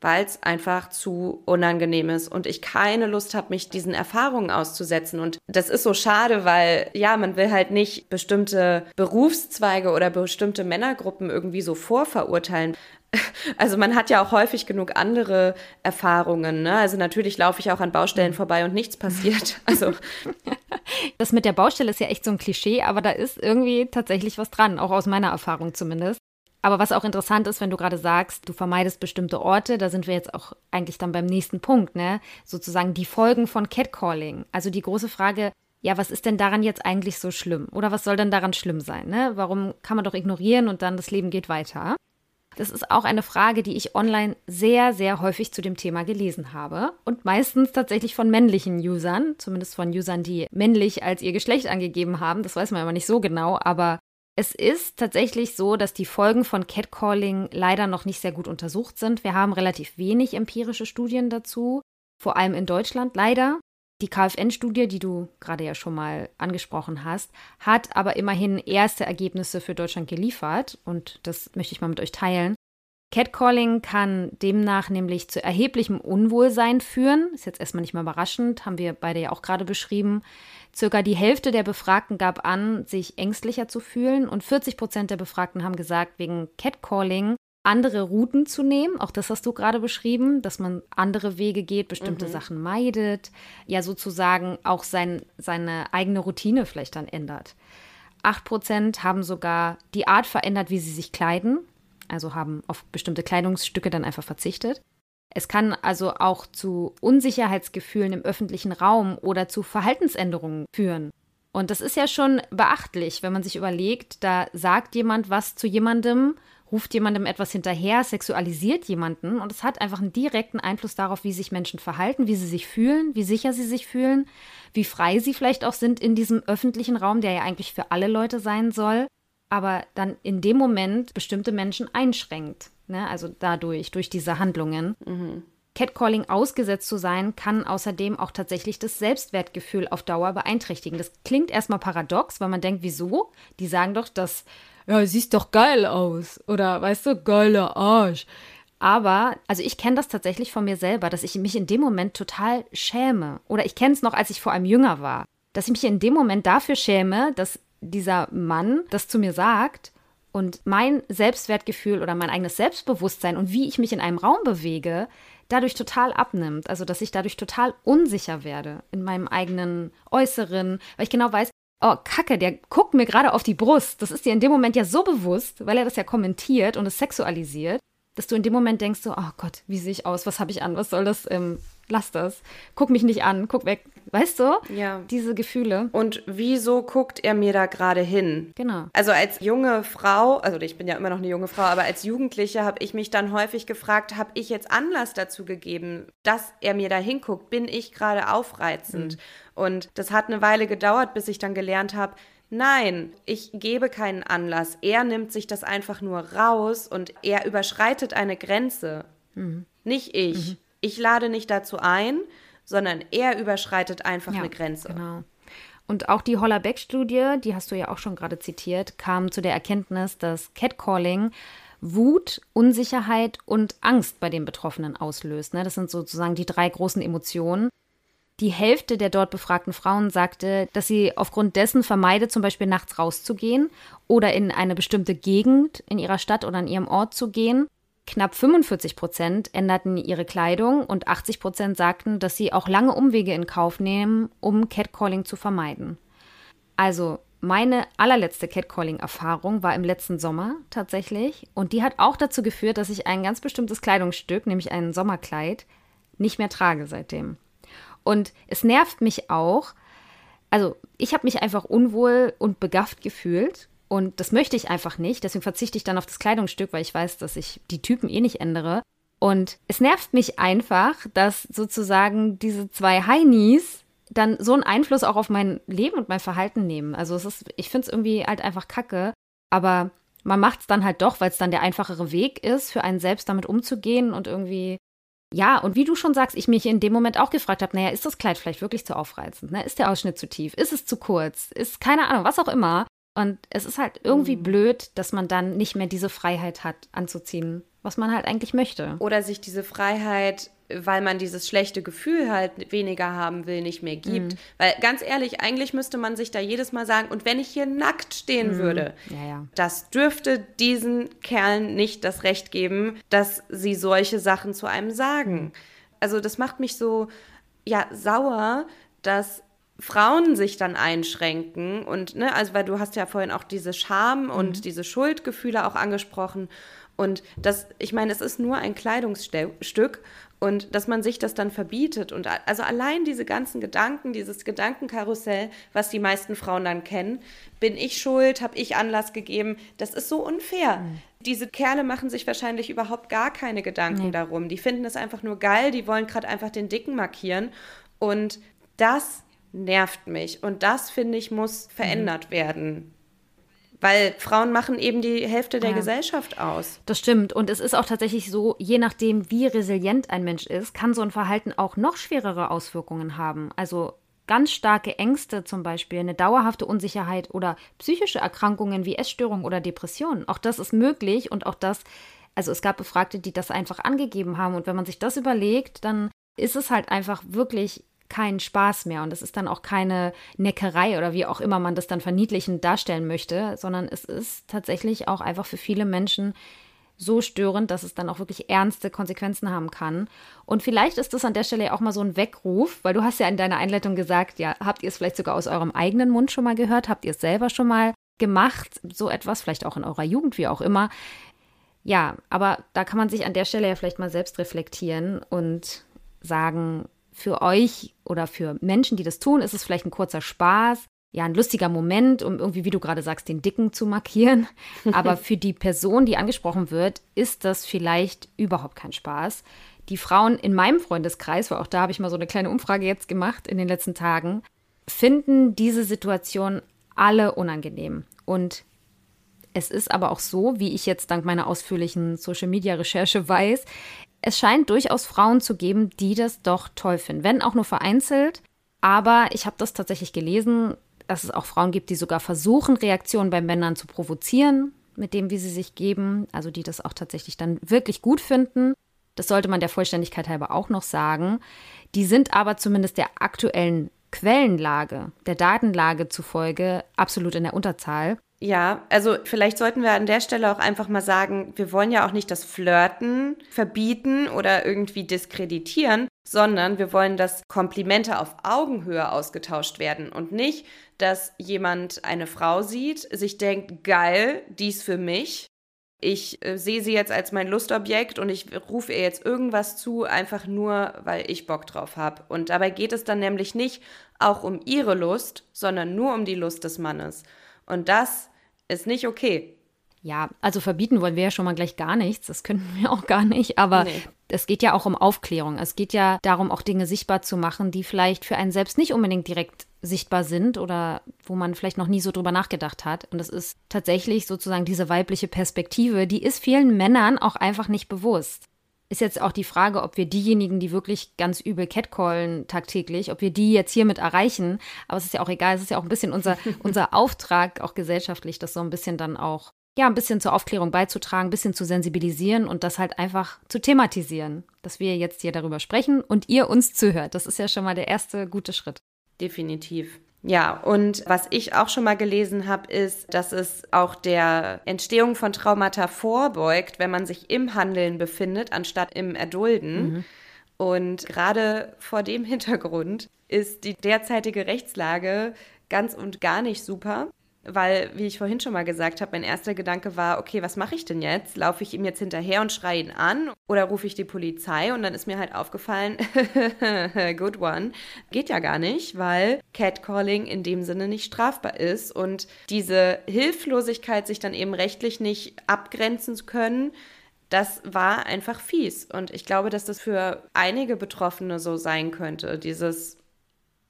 weil es einfach zu unangenehm ist und ich keine Lust habe, mich diesen Erfahrungen auszusetzen. Und das ist so schade, weil ja, man will halt nicht bestimmte Berufszweige oder bestimmte Männergruppen irgendwie so vorverurteilen. (laughs) Also man hat ja auch häufig genug andere Erfahrungen. Ne? Also natürlich laufe ich auch an Baustellen mhm. vorbei und nichts passiert. (laughs) Also das mit der Baustelle ist ja echt so ein Klischee, aber da ist irgendwie tatsächlich was dran, auch aus meiner Erfahrung zumindest. Aber was auch interessant ist, wenn du gerade sagst, du vermeidest bestimmte Orte, da sind wir jetzt auch eigentlich dann beim nächsten Punkt, ne? Sozusagen die Folgen von Catcalling. Also die große Frage, ja, was ist denn daran jetzt eigentlich so schlimm? Oder was soll denn daran schlimm sein? Ne? Warum kann man doch ignorieren und dann das Leben geht weiter? Das ist auch eine Frage, die ich online sehr, sehr häufig zu dem Thema gelesen habe. Und meistens tatsächlich von männlichen Usern, zumindest von Usern, die männlich als ihr Geschlecht angegeben haben. Das weiß man immer nicht so genau, aber es ist tatsächlich so, dass die Folgen von Catcalling leider noch nicht sehr gut untersucht sind. Wir haben relativ wenig empirische Studien dazu, vor allem in Deutschland leider. Die KfN-Studie, die du gerade ja schon mal angesprochen hast, hat aber immerhin erste Ergebnisse für Deutschland geliefert und das möchte ich mal mit euch teilen. Catcalling kann demnach nämlich zu erheblichem Unwohlsein führen. Ist jetzt erstmal nicht mal überraschend, haben wir beide ja auch gerade beschrieben. Circa die Hälfte der Befragten gab an, sich ängstlicher zu fühlen und 40 Prozent der Befragten haben gesagt, wegen Catcalling andere Routen zu nehmen. Auch das hast du gerade beschrieben, dass man andere Wege geht, bestimmte mhm. Sachen meidet, ja sozusagen auch sein, seine eigene Routine vielleicht dann ändert. 8% haben sogar die Art verändert, wie sie sich kleiden, also haben auf bestimmte Kleidungsstücke dann einfach verzichtet. Es kann also auch zu Unsicherheitsgefühlen im öffentlichen Raum oder zu Verhaltensänderungen führen. Und das ist ja schon beachtlich, wenn man sich überlegt, da sagt jemand was zu jemandem, ruft jemandem etwas hinterher, sexualisiert jemanden und es hat einfach einen direkten Einfluss darauf, wie sich Menschen verhalten, wie sie sich fühlen, wie sicher sie sich fühlen, wie frei sie vielleicht auch sind in diesem öffentlichen Raum, der ja eigentlich für alle Leute sein soll, aber dann in dem Moment bestimmte Menschen einschränkt. Ne? Also dadurch, durch diese Handlungen. Mhm. Catcalling ausgesetzt zu sein, kann außerdem auch tatsächlich das Selbstwertgefühl auf Dauer beeinträchtigen. Das klingt erstmal paradox, weil man denkt, wieso? Die sagen doch, dass, ja, siehst doch geil aus. Oder, weißt du, geiler Arsch. Aber, also ich kenne das tatsächlich von mir selber, dass ich mich in dem Moment total schäme. Oder ich kenne es noch, als ich vor allem jünger war. Dass ich mich in dem Moment dafür schäme, dass dieser Mann das zu mir sagt und mein Selbstwertgefühl oder mein eigenes Selbstbewusstsein und wie ich mich in einem Raum bewege, dadurch total abnimmt. Also, dass ich dadurch total unsicher werde in meinem eigenen Äußeren, weil ich genau weiß, oh, Kacke, der guckt mir gerade auf die Brust. Das ist dir in dem Moment ja so bewusst, weil er das ja kommentiert und es sexualisiert, dass du in dem Moment denkst so, oh Gott, wie sehe ich aus? Was habe ich an? Was soll das? Ähm, lass das. Guck mich nicht an, guck weg. Weißt du? Ja. Diese Gefühle. Und wieso guckt er mir da gerade hin? Genau. Also als junge Frau, also ich bin ja immer noch eine junge Frau, aber als Jugendliche habe ich mich dann häufig gefragt, habe ich jetzt Anlass dazu gegeben, dass er mir da hinguckt? Bin ich gerade aufreizend? Mhm. Und das hat eine Weile gedauert, bis ich dann gelernt habe, Nein, ich gebe keinen Anlass. Er nimmt sich das einfach nur raus und er überschreitet eine Grenze. Mhm. Nicht ich. Mhm. Ich lade nicht dazu ein, sondern er überschreitet einfach ja, eine Grenze. Genau. Und auch die Holler-Beck-Studie, die hast du ja auch schon gerade zitiert, kam zu der Erkenntnis, dass Catcalling Wut, Unsicherheit und Angst bei den Betroffenen auslöst. Ne? Das sind sozusagen die drei großen Emotionen. Die Hälfte der dort befragten Frauen sagte, dass sie aufgrund dessen vermeidet, zum Beispiel nachts rauszugehen oder in eine bestimmte Gegend in ihrer Stadt oder in ihrem Ort zu gehen. Knapp 45 Prozent änderten ihre Kleidung und 80 Prozent sagten, dass sie auch lange Umwege in Kauf nehmen, um Catcalling zu vermeiden. Also meine allerletzte Catcalling-Erfahrung war im letzten Sommer tatsächlich und die hat auch dazu geführt, dass ich ein ganz bestimmtes Kleidungsstück, nämlich ein Sommerkleid, nicht mehr trage seitdem. Und es nervt mich auch, also ich habe mich einfach unwohl und begafft gefühlt und das möchte ich einfach nicht. Deswegen verzichte ich dann auf das Kleidungsstück, weil ich weiß, dass ich die Typen eh nicht ändere. Und es nervt mich einfach, dass sozusagen diese zwei Heinis dann so einen Einfluss auch auf mein Leben und mein Verhalten nehmen. Also es ist, ich finde es irgendwie halt einfach kacke. Aber man macht es dann halt doch, weil es dann der einfachere Weg ist, für einen selbst damit umzugehen und irgendwie ja, und wie du schon sagst, ich mich in dem Moment auch gefragt habe, naja, ist das Kleid vielleicht wirklich zu aufreizend? Ne? Ist der Ausschnitt zu tief? Ist es zu kurz? Ist keine Ahnung, was auch immer. Und es ist halt irgendwie mhm. blöd, dass man dann nicht mehr diese Freiheit hat, anzuziehen, was man halt eigentlich möchte. Oder sich diese Freiheit, weil man dieses schlechte Gefühl halt weniger haben will, nicht mehr gibt. Mhm. Weil ganz ehrlich, eigentlich müsste man sich da jedes Mal sagen, und wenn ich hier nackt stehen mhm. würde, ja, ja. das dürfte diesen Kerlen nicht das Recht geben, dass sie solche Sachen zu einem sagen. Also das macht mich so, ja, sauer, dass Frauen sich dann einschränken und ne, also weil du hast ja vorhin auch diese Scham und mhm. diese Schuldgefühle auch angesprochen und das, ich meine, es ist nur ein Kleidungsstück und dass man sich das dann verbietet und also allein diese ganzen Gedanken, dieses Gedankenkarussell, was die meisten Frauen dann kennen, bin ich schuld, habe ich Anlass gegeben, das ist so unfair. Mhm. Diese Kerle machen sich wahrscheinlich überhaupt gar keine Gedanken nee. darum. Die finden es einfach nur geil, die wollen gerade einfach den Dicken markieren und das nervt mich. Und das, finde ich, muss verändert mhm. werden. Weil Frauen machen eben die Hälfte der ja. Gesellschaft aus. Das stimmt. Und es ist auch tatsächlich so, je nachdem, wie resilient ein Mensch ist, kann so ein Verhalten auch noch schwerere Auswirkungen haben. Also ganz starke Ängste zum Beispiel, eine dauerhafte Unsicherheit oder psychische Erkrankungen wie Essstörungen oder Depressionen. Auch das ist möglich und auch das, also es gab Befragte, die das einfach angegeben haben. Und wenn man sich das überlegt, dann ist es halt einfach wirklich keinen Spaß mehr und es ist dann auch keine Neckerei oder wie auch immer man das dann verniedlichend darstellen möchte, sondern es ist tatsächlich auch einfach für viele Menschen so störend, dass es dann auch wirklich ernste Konsequenzen haben kann. Und vielleicht ist das an der Stelle auch mal so ein Weckruf, weil du hast ja in deiner Einleitung gesagt, ja, habt ihr es vielleicht sogar aus eurem eigenen Mund schon mal gehört? Habt ihr es selber schon mal gemacht, so etwas, vielleicht auch in eurer Jugend, wie auch immer. Ja, aber da kann man sich an der Stelle ja vielleicht mal selbst reflektieren und sagen, für euch oder für Menschen, die das tun, ist es vielleicht ein kurzer Spaß, ja, ein lustiger Moment, um irgendwie, wie du gerade sagst, den Dicken zu markieren. (laughs) Aber für die Person, die angesprochen wird, ist das vielleicht überhaupt kein Spaß. Die Frauen in meinem Freundeskreis, weil auch da habe ich mal so eine kleine Umfrage jetzt gemacht in den letzten Tagen, finden diese Situation alle unangenehm. Und es ist aber auch so, wie ich jetzt dank meiner ausführlichen Social-Media-Recherche weiß, es scheint durchaus Frauen zu geben, die das doch toll finden, wenn auch nur vereinzelt. Aber ich habe das tatsächlich gelesen, dass es auch Frauen gibt, die sogar versuchen, Reaktionen bei Männern zu provozieren, mit dem, wie sie sich geben, also die das auch tatsächlich dann wirklich gut finden. Das sollte man der Vollständigkeit halber auch noch sagen. Die sind aber zumindest der aktuellen Quellenlage, der Datenlage zufolge absolut in der Unterzahl. Ja, also vielleicht sollten wir an der Stelle auch einfach mal sagen, wir wollen ja auch nicht das Flirten verbieten oder irgendwie diskreditieren, sondern wir wollen, dass Komplimente auf Augenhöhe ausgetauscht werden und nicht, dass jemand eine Frau sieht, sich denkt, geil, dies für mich. Ich äh, sehe sie jetzt als mein Lustobjekt und ich rufe ihr jetzt irgendwas zu, einfach nur, weil ich Bock drauf habe. Und dabei geht es dann nämlich nicht auch um ihre Lust, sondern nur um die Lust des Mannes. Und das ist nicht okay. Ja, also verbieten wollen wir ja schon mal gleich gar nichts. Das könnten wir auch gar nicht. Aber nee. es geht ja auch um Aufklärung. Es geht ja darum, auch Dinge sichtbar zu machen, die vielleicht für einen selbst nicht unbedingt direkt sichtbar sind oder wo man vielleicht noch nie so drüber nachgedacht hat. Und das ist tatsächlich sozusagen diese weibliche Perspektive, die ist vielen Männern auch einfach nicht bewusst. Ist jetzt auch die Frage, ob wir diejenigen, die wirklich ganz übel catcallen tagtäglich, ob wir die jetzt hiermit erreichen. Aber es ist ja auch egal, es ist ja auch ein bisschen unser, (laughs) unser Auftrag, auch gesellschaftlich, das so ein bisschen dann auch, ja, ein bisschen zur Aufklärung beizutragen, ein bisschen zu sensibilisieren und das halt einfach zu thematisieren. Dass wir jetzt hier darüber sprechen und ihr uns zuhört. Das ist ja schon mal der erste gute Schritt. Definitiv. Ja, und was ich auch schon mal gelesen habe, ist, dass es auch der Entstehung von Traumata vorbeugt, wenn man sich im Handeln befindet, anstatt im Erdulden. Mhm. Und gerade vor dem Hintergrund ist die derzeitige Rechtslage ganz und gar nicht super weil, wie ich vorhin schon mal gesagt habe, mein erster Gedanke war, okay, was mache ich denn jetzt? Laufe ich ihm jetzt hinterher und schreie ihn an oder rufe ich die Polizei? Und dann ist mir halt aufgefallen, (laughs) good one, geht ja gar nicht, weil Catcalling in dem Sinne nicht strafbar ist und diese Hilflosigkeit, sich dann eben rechtlich nicht abgrenzen zu können, das war einfach fies. Und ich glaube, dass das für einige Betroffene so sein könnte. Dieses,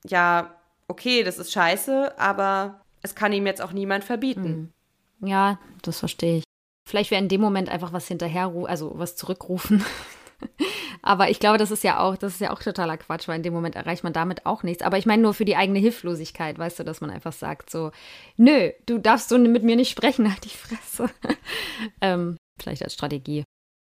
ja, okay, das ist scheiße, aber es kann ihm jetzt auch niemand verbieten. Hm. Ja, das verstehe ich. Vielleicht wäre in dem Moment einfach was hinterher, also was zurückrufen. (laughs) Aber ich glaube, das ist ja auch, das ist ja auch totaler Quatsch, weil in dem Moment erreicht man damit auch nichts. Aber ich meine nur für die eigene Hilflosigkeit, weißt du, dass man einfach sagt so, nö, du darfst so mit mir nicht sprechen, (laughs) halt die Fresse. (laughs) ähm, vielleicht als Strategie.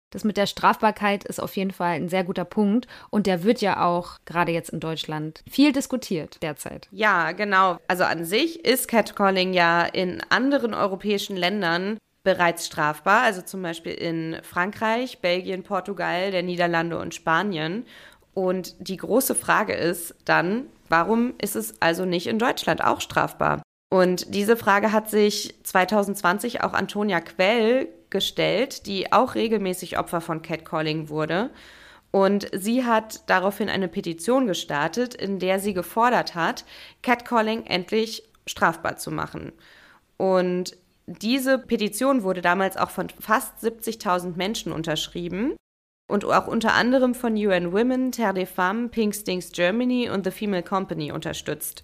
Das mit der Strafbarkeit ist auf jeden Fall ein sehr guter Punkt und der wird ja auch gerade jetzt in Deutschland viel diskutiert derzeit. Ja, genau. Also an sich ist Catcalling ja in anderen europäischen Ländern bereits strafbar, also zum Beispiel in Frankreich, Belgien, Portugal, der Niederlande und Spanien. Und die große Frage ist dann, warum ist es also nicht in Deutschland auch strafbar? Und diese Frage hat sich 2020 auch Antonia Quell gestellt, die auch regelmäßig Opfer von Catcalling wurde. Und sie hat daraufhin eine Petition gestartet, in der sie gefordert hat, Catcalling endlich strafbar zu machen. Und diese Petition wurde damals auch von fast 70.000 Menschen unterschrieben und auch unter anderem von UN Women, Terre des Femmes, Pink Stings Germany und The Female Company unterstützt.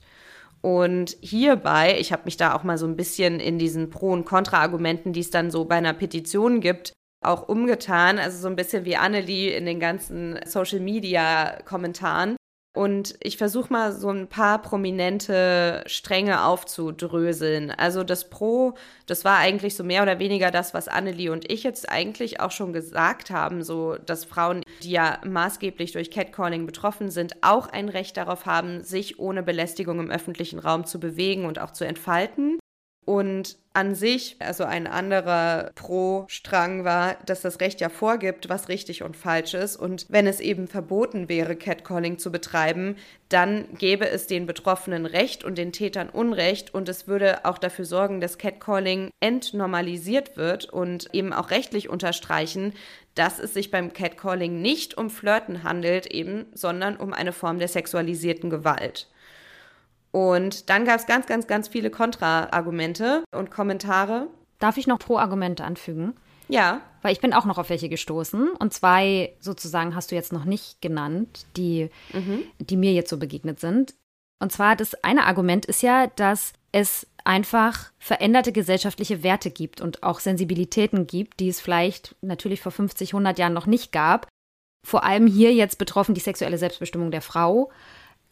Und hierbei, ich habe mich da auch mal so ein bisschen in diesen Pro- und Kontra-Argumenten, die es dann so bei einer Petition gibt, auch umgetan. Also so ein bisschen wie Annelie in den ganzen Social-Media-Kommentaren. Und ich versuche mal so ein paar prominente Stränge aufzudröseln. Also das Pro, das war eigentlich so mehr oder weniger das, was Annelie und ich jetzt eigentlich auch schon gesagt haben, so dass Frauen, die ja maßgeblich durch Catcalling betroffen sind, auch ein Recht darauf haben, sich ohne Belästigung im öffentlichen Raum zu bewegen und auch zu entfalten. Und an sich, also ein anderer Pro-Strang war, dass das Recht ja vorgibt, was richtig und falsch ist. Und wenn es eben verboten wäre, Catcalling zu betreiben, dann gäbe es den Betroffenen Recht und den Tätern Unrecht. Und es würde auch dafür sorgen, dass Catcalling entnormalisiert wird und eben auch rechtlich unterstreichen, dass es sich beim Catcalling nicht um Flirten handelt, eben, sondern um eine Form der sexualisierten Gewalt. Und dann gab es ganz, ganz, ganz viele Kontra-Argumente und Kommentare. Darf ich noch Pro-Argumente anfügen? Ja. Weil ich bin auch noch auf welche gestoßen. Und zwei sozusagen hast du jetzt noch nicht genannt, die, mhm. die mir jetzt so begegnet sind. Und zwar das eine Argument ist ja, dass es einfach veränderte gesellschaftliche Werte gibt und auch Sensibilitäten gibt, die es vielleicht natürlich vor 50, 100 Jahren noch nicht gab. Vor allem hier jetzt betroffen die sexuelle Selbstbestimmung der Frau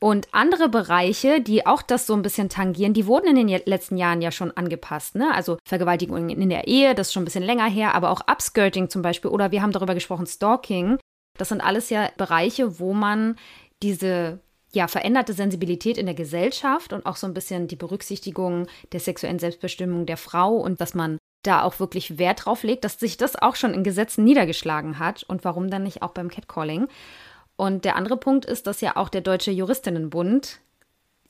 und andere Bereiche, die auch das so ein bisschen tangieren, die wurden in den letzten Jahren ja schon angepasst. Ne? Also Vergewaltigung in der Ehe, das ist schon ein bisschen länger her, aber auch Upskirting zum Beispiel oder wir haben darüber gesprochen, Stalking. Das sind alles ja Bereiche, wo man diese ja, veränderte Sensibilität in der Gesellschaft und auch so ein bisschen die Berücksichtigung der sexuellen Selbstbestimmung der Frau und dass man da auch wirklich Wert drauf legt, dass sich das auch schon in Gesetzen niedergeschlagen hat und warum dann nicht auch beim Catcalling. Und der andere Punkt ist, dass ja auch der Deutsche Juristinnenbund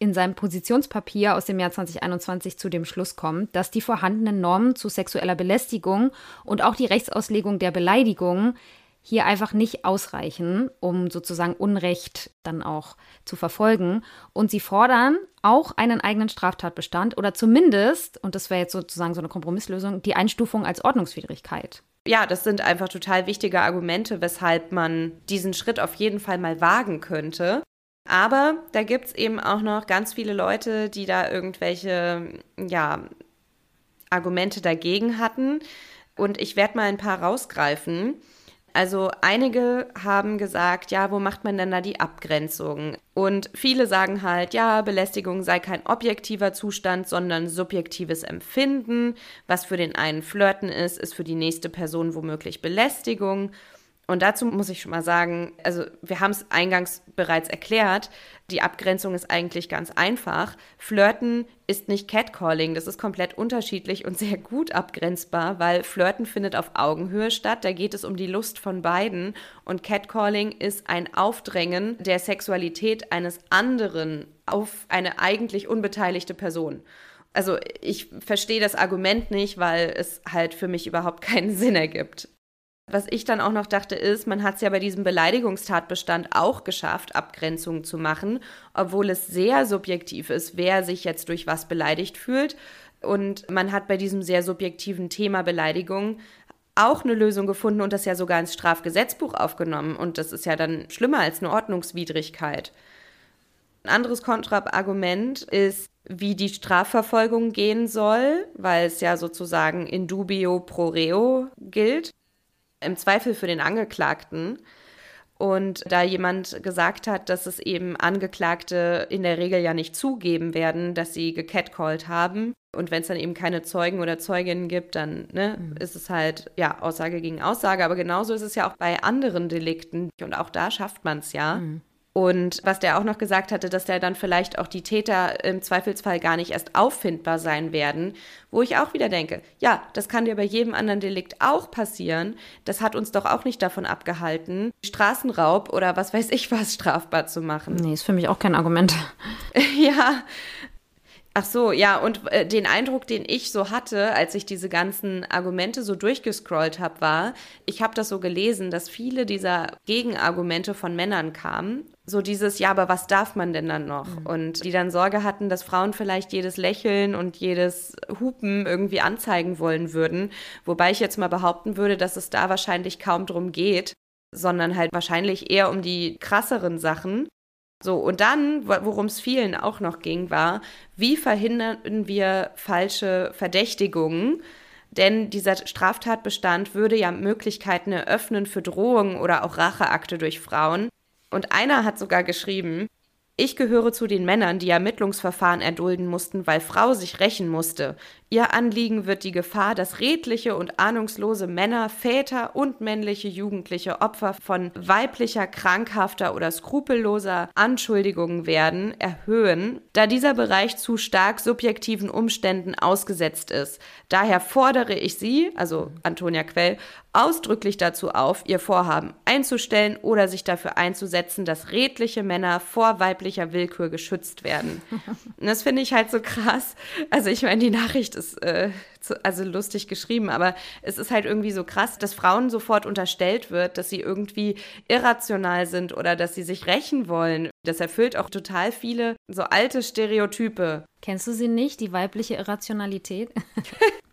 in seinem Positionspapier aus dem Jahr 2021 zu dem Schluss kommt, dass die vorhandenen Normen zu sexueller Belästigung und auch die Rechtsauslegung der Beleidigung hier einfach nicht ausreichen, um sozusagen Unrecht dann auch zu verfolgen. Und sie fordern auch einen eigenen Straftatbestand oder zumindest, und das wäre jetzt sozusagen so eine Kompromisslösung, die Einstufung als Ordnungswidrigkeit ja, das sind einfach total wichtige Argumente, weshalb man diesen Schritt auf jeden Fall mal wagen könnte. Aber da gibt es eben auch noch ganz viele Leute, die da irgendwelche, ja, Argumente dagegen hatten. Und ich werde mal ein paar rausgreifen. Also einige haben gesagt, ja, wo macht man denn da die Abgrenzung? Und viele sagen halt, ja, Belästigung sei kein objektiver Zustand, sondern subjektives Empfinden. Was für den einen Flirten ist, ist für die nächste Person womöglich Belästigung. Und dazu muss ich schon mal sagen, also wir haben es eingangs bereits erklärt, die Abgrenzung ist eigentlich ganz einfach. Flirten ist nicht Catcalling, das ist komplett unterschiedlich und sehr gut abgrenzbar, weil Flirten findet auf Augenhöhe statt, da geht es um die Lust von beiden und Catcalling ist ein Aufdrängen der Sexualität eines anderen auf eine eigentlich unbeteiligte Person. Also ich verstehe das Argument nicht, weil es halt für mich überhaupt keinen (laughs) Sinn ergibt. Was ich dann auch noch dachte, ist, man hat es ja bei diesem Beleidigungstatbestand auch geschafft, Abgrenzungen zu machen, obwohl es sehr subjektiv ist, wer sich jetzt durch was beleidigt fühlt. Und man hat bei diesem sehr subjektiven Thema Beleidigung auch eine Lösung gefunden und das ja sogar ins Strafgesetzbuch aufgenommen. Und das ist ja dann schlimmer als eine Ordnungswidrigkeit. Ein anderes Kontraargument ist, wie die Strafverfolgung gehen soll, weil es ja sozusagen in dubio pro reo gilt im Zweifel für den Angeklagten. Und da jemand gesagt hat, dass es eben Angeklagte in der Regel ja nicht zugeben werden, dass sie gecatcalled haben. Und wenn es dann eben keine Zeugen oder Zeuginnen gibt, dann ne, mhm. ist es halt ja Aussage gegen Aussage. Aber genauso ist es ja auch bei anderen Delikten. Und auch da schafft man es ja. Mhm. Und was der auch noch gesagt hatte, dass der dann vielleicht auch die Täter im Zweifelsfall gar nicht erst auffindbar sein werden, wo ich auch wieder denke, ja, das kann dir bei jedem anderen Delikt auch passieren. Das hat uns doch auch nicht davon abgehalten, Straßenraub oder was weiß ich was strafbar zu machen. Nee, ist für mich auch kein Argument. (laughs) ja, Ach so, ja, und äh, den Eindruck, den ich so hatte, als ich diese ganzen Argumente so durchgescrollt habe, war, ich habe das so gelesen, dass viele dieser Gegenargumente von Männern kamen. So dieses, ja, aber was darf man denn dann noch? Mhm. Und die dann Sorge hatten, dass Frauen vielleicht jedes Lächeln und jedes Hupen irgendwie anzeigen wollen würden. Wobei ich jetzt mal behaupten würde, dass es da wahrscheinlich kaum drum geht, sondern halt wahrscheinlich eher um die krasseren Sachen. So, und dann, worum es vielen auch noch ging, war, wie verhindern wir falsche Verdächtigungen? Denn dieser Straftatbestand würde ja Möglichkeiten eröffnen für Drohungen oder auch Racheakte durch Frauen. Und einer hat sogar geschrieben, Ich gehöre zu den Männern, die Ermittlungsverfahren erdulden mussten, weil Frau sich rächen musste. Ihr Anliegen wird die Gefahr, dass redliche und ahnungslose Männer, Väter und männliche Jugendliche Opfer von weiblicher, krankhafter oder skrupelloser Anschuldigungen werden, erhöhen, da dieser Bereich zu stark subjektiven Umständen ausgesetzt ist. Daher fordere ich Sie, also Antonia Quell, ausdrücklich dazu auf, ihr Vorhaben einzustellen oder sich dafür einzusetzen, dass redliche Männer vor weiblicher Willkür geschützt werden. Und (laughs) das finde ich halt so krass. Also ich meine, die Nachricht ist äh, zu, also lustig geschrieben, aber es ist halt irgendwie so krass, dass Frauen sofort unterstellt wird, dass sie irgendwie irrational sind oder dass sie sich rächen wollen. Das erfüllt auch total viele so alte Stereotype. Kennst du sie nicht, die weibliche Irrationalität? (laughs)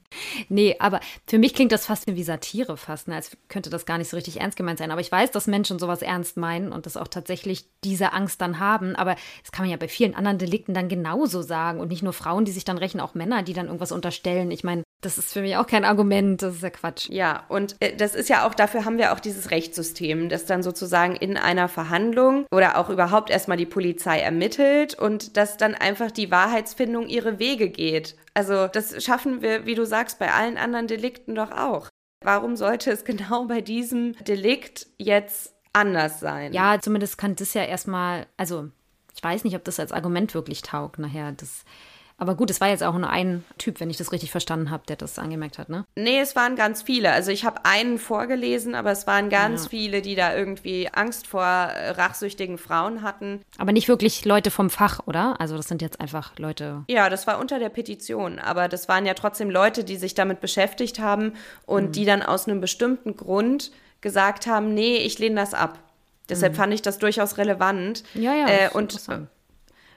Nee, aber für mich klingt das fast wie Satire fast, ne? als könnte das gar nicht so richtig ernst gemeint sein. Aber ich weiß, dass Menschen sowas ernst meinen und das auch tatsächlich diese Angst dann haben. Aber das kann man ja bei vielen anderen Delikten dann genauso sagen. Und nicht nur Frauen, die sich dann rächen, auch Männer, die dann irgendwas unterstellen. Ich meine, das ist für mich auch kein Argument, das ist ja Quatsch. Ja, und äh, das ist ja auch, dafür haben wir auch dieses Rechtssystem, das dann sozusagen in einer Verhandlung oder auch überhaupt erstmal die Polizei ermittelt und dass dann einfach die Wahrheitsfindung ihre Wege geht. Also das schaffen wir, wie du sagst, bei allen anderen Delikten doch auch. Warum sollte es (laughs) genau bei diesem Delikt jetzt anders sein? Ja, zumindest kann das ja erstmal, also ich weiß nicht, ob das als Argument wirklich taugt nachher. Das aber gut, es war jetzt auch nur ein Typ, wenn ich das richtig verstanden habe, der das angemerkt hat, ne? Nee, es waren ganz viele. Also ich habe einen vorgelesen, aber es waren ganz ja. viele, die da irgendwie Angst vor äh, rachsüchtigen Frauen hatten. Aber nicht wirklich Leute vom Fach, oder? Also das sind jetzt einfach Leute. Ja, das war unter der Petition, aber das waren ja trotzdem Leute, die sich damit beschäftigt haben und mhm. die dann aus einem bestimmten Grund gesagt haben, nee, ich lehne das ab. Deshalb mhm. fand ich das durchaus relevant. Ja, ja. Äh, und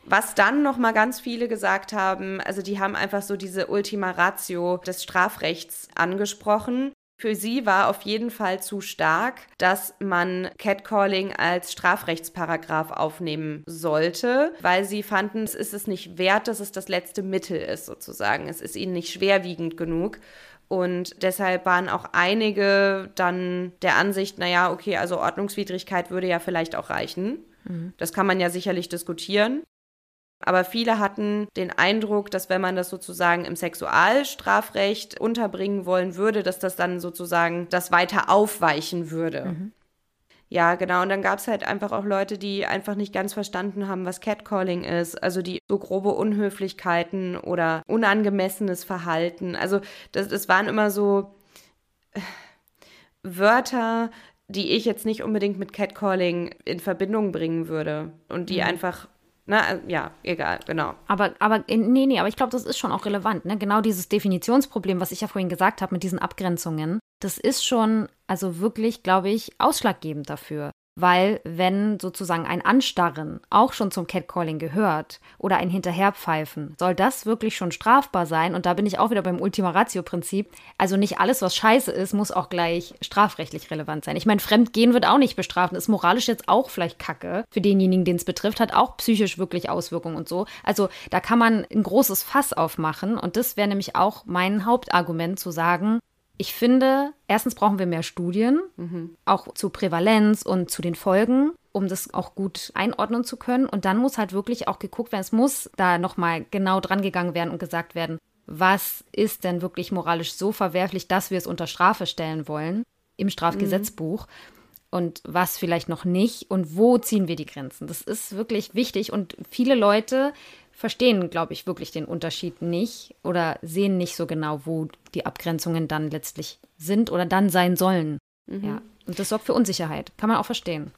was dann noch mal ganz viele gesagt haben, also die haben einfach so diese Ultima Ratio des Strafrechts angesprochen. Für sie war auf jeden Fall zu stark, dass man Catcalling als Strafrechtsparagraf aufnehmen sollte, weil sie fanden, es ist es nicht wert, dass es das letzte Mittel ist, sozusagen. Es ist ihnen nicht schwerwiegend genug. Und deshalb waren auch einige dann der Ansicht, naja, okay, also Ordnungswidrigkeit würde ja vielleicht auch reichen. Mhm. Das kann man ja sicherlich diskutieren. Aber viele hatten den Eindruck, dass wenn man das sozusagen im Sexualstrafrecht unterbringen wollen würde, dass das dann sozusagen das weiter aufweichen würde. Mhm. Ja, genau. Und dann gab es halt einfach auch Leute, die einfach nicht ganz verstanden haben, was Catcalling ist. Also die so grobe Unhöflichkeiten oder unangemessenes Verhalten. Also das, das waren immer so äh, Wörter, die ich jetzt nicht unbedingt mit Catcalling in Verbindung bringen würde und die mhm. einfach na, ja, egal, genau. Aber, aber nee, nee, aber ich glaube, das ist schon auch relevant. Ne? Genau dieses Definitionsproblem, was ich ja vorhin gesagt habe mit diesen Abgrenzungen, das ist schon, also wirklich, glaube ich, ausschlaggebend dafür. Weil wenn sozusagen ein Anstarren auch schon zum Catcalling gehört oder ein Hinterherpfeifen, soll das wirklich schon strafbar sein? Und da bin ich auch wieder beim Ultima Ratio-Prinzip. Also nicht alles, was scheiße ist, muss auch gleich strafrechtlich relevant sein. Ich meine, Fremdgehen wird auch nicht bestraft, ist moralisch jetzt auch vielleicht Kacke für denjenigen, den es betrifft, hat auch psychisch wirklich Auswirkungen und so. Also da kann man ein großes Fass aufmachen und das wäre nämlich auch mein Hauptargument zu sagen, ich finde, erstens brauchen wir mehr Studien, mhm. auch zu Prävalenz und zu den Folgen, um das auch gut einordnen zu können. Und dann muss halt wirklich auch geguckt werden, es muss da nochmal genau dran gegangen werden und gesagt werden, was ist denn wirklich moralisch so verwerflich, dass wir es unter Strafe stellen wollen im Strafgesetzbuch. Mhm und was vielleicht noch nicht und wo ziehen wir die Grenzen. Das ist wirklich wichtig und viele Leute verstehen, glaube ich, wirklich den Unterschied nicht oder sehen nicht so genau, wo die Abgrenzungen dann letztlich sind oder dann sein sollen. Mhm. Ja. Und das sorgt für Unsicherheit. Kann man auch verstehen.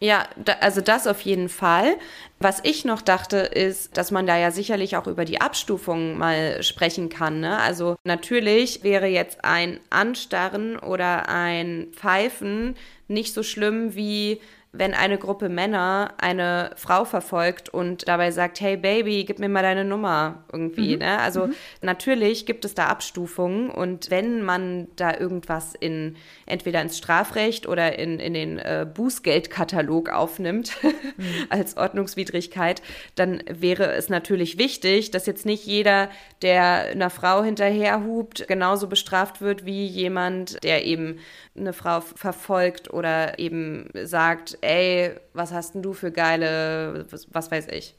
Ja, da, also das auf jeden Fall. Was ich noch dachte, ist, dass man da ja sicherlich auch über die Abstufung mal sprechen kann. Ne? Also natürlich wäre jetzt ein Anstarren oder ein Pfeifen nicht so schlimm wie wenn eine Gruppe Männer eine Frau verfolgt und dabei sagt, hey Baby, gib mir mal deine Nummer irgendwie. Mhm. Ne? Also mhm. natürlich gibt es da Abstufungen und wenn man da irgendwas in entweder ins Strafrecht oder in, in den äh, Bußgeldkatalog aufnimmt (laughs) mhm. als Ordnungswidrigkeit, dann wäre es natürlich wichtig, dass jetzt nicht jeder, der einer Frau hinterherhupt, genauso bestraft wird wie jemand, der eben eine Frau verfolgt oder eben sagt, ey, was hast denn du für geile, was, was weiß ich.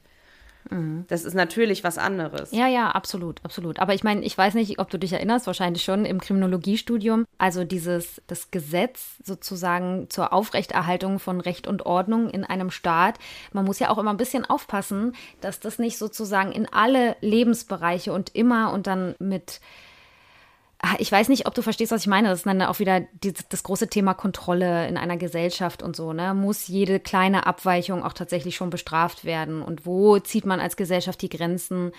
Mhm. Das ist natürlich was anderes. Ja, ja, absolut, absolut. Aber ich meine, ich weiß nicht, ob du dich erinnerst, wahrscheinlich schon im Kriminologiestudium. Also dieses, das Gesetz sozusagen zur Aufrechterhaltung von Recht und Ordnung in einem Staat. Man muss ja auch immer ein bisschen aufpassen, dass das nicht sozusagen in alle Lebensbereiche und immer und dann mit ich weiß nicht, ob du verstehst, was ich meine. Das ist dann auch wieder die, das große Thema Kontrolle in einer Gesellschaft und so. Ne? Muss jede kleine Abweichung auch tatsächlich schon bestraft werden? Und wo zieht man als Gesellschaft die Grenzen?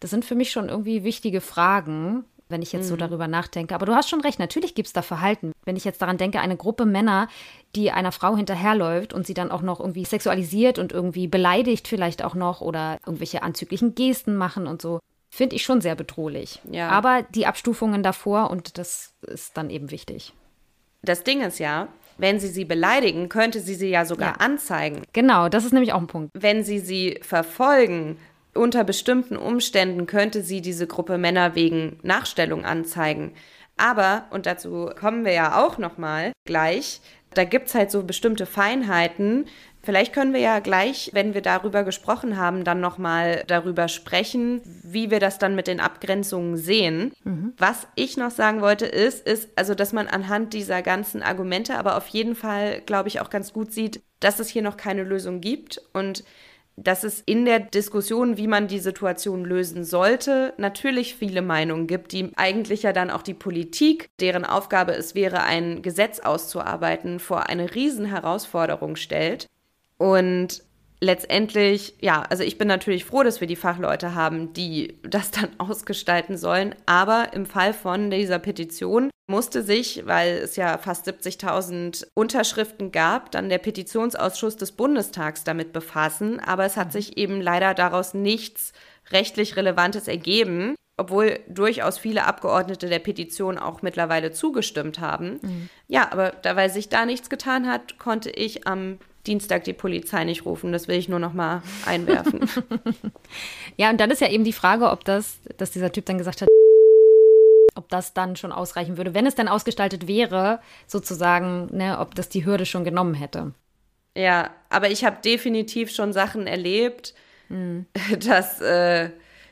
Das sind für mich schon irgendwie wichtige Fragen, wenn ich jetzt mhm. so darüber nachdenke. Aber du hast schon recht, natürlich gibt es da Verhalten. Wenn ich jetzt daran denke, eine Gruppe Männer, die einer Frau hinterherläuft und sie dann auch noch irgendwie sexualisiert und irgendwie beleidigt vielleicht auch noch oder irgendwelche anzüglichen Gesten machen und so finde ich schon sehr bedrohlich. Ja. Aber die Abstufungen davor und das ist dann eben wichtig. Das Ding ist ja, wenn sie sie beleidigen, könnte sie sie ja sogar ja. anzeigen. Genau, das ist nämlich auch ein Punkt. Wenn sie sie verfolgen, unter bestimmten Umständen könnte sie diese Gruppe Männer wegen Nachstellung anzeigen. Aber, und dazu kommen wir ja auch noch mal gleich, da gibt es halt so bestimmte Feinheiten, Vielleicht können wir ja gleich, wenn wir darüber gesprochen haben, dann nochmal darüber sprechen, wie wir das dann mit den Abgrenzungen sehen. Mhm. Was ich noch sagen wollte, ist, ist, also, dass man anhand dieser ganzen Argumente aber auf jeden Fall, glaube ich, auch ganz gut sieht, dass es hier noch keine Lösung gibt und dass es in der Diskussion, wie man die Situation lösen sollte, natürlich viele Meinungen gibt, die eigentlich ja dann auch die Politik, deren Aufgabe es wäre, ein Gesetz auszuarbeiten, vor eine Riesenherausforderung stellt. Und letztendlich, ja, also ich bin natürlich froh, dass wir die Fachleute haben, die das dann (laughs) ausgestalten sollen. Aber im Fall von dieser Petition musste sich, weil es ja fast 70.000 Unterschriften gab, dann der Petitionsausschuss des Bundestags damit befassen. Aber es hat sich eben leider daraus nichts rechtlich Relevantes ergeben, obwohl durchaus viele Abgeordnete der Petition auch mittlerweile zugestimmt haben. Mhm. Ja, aber da, weil sich da nichts getan hat, konnte ich am Dienstag die Polizei nicht rufen. Das will ich nur noch mal einwerfen. (laughs) ja, und dann ist ja eben die Frage, ob das, dass dieser Typ dann gesagt hat, ob das dann schon ausreichen würde, wenn es dann ausgestaltet wäre, sozusagen, ne, ob das die Hürde schon genommen hätte. Ja, aber ich habe definitiv schon Sachen erlebt, mhm. (laughs) dass äh,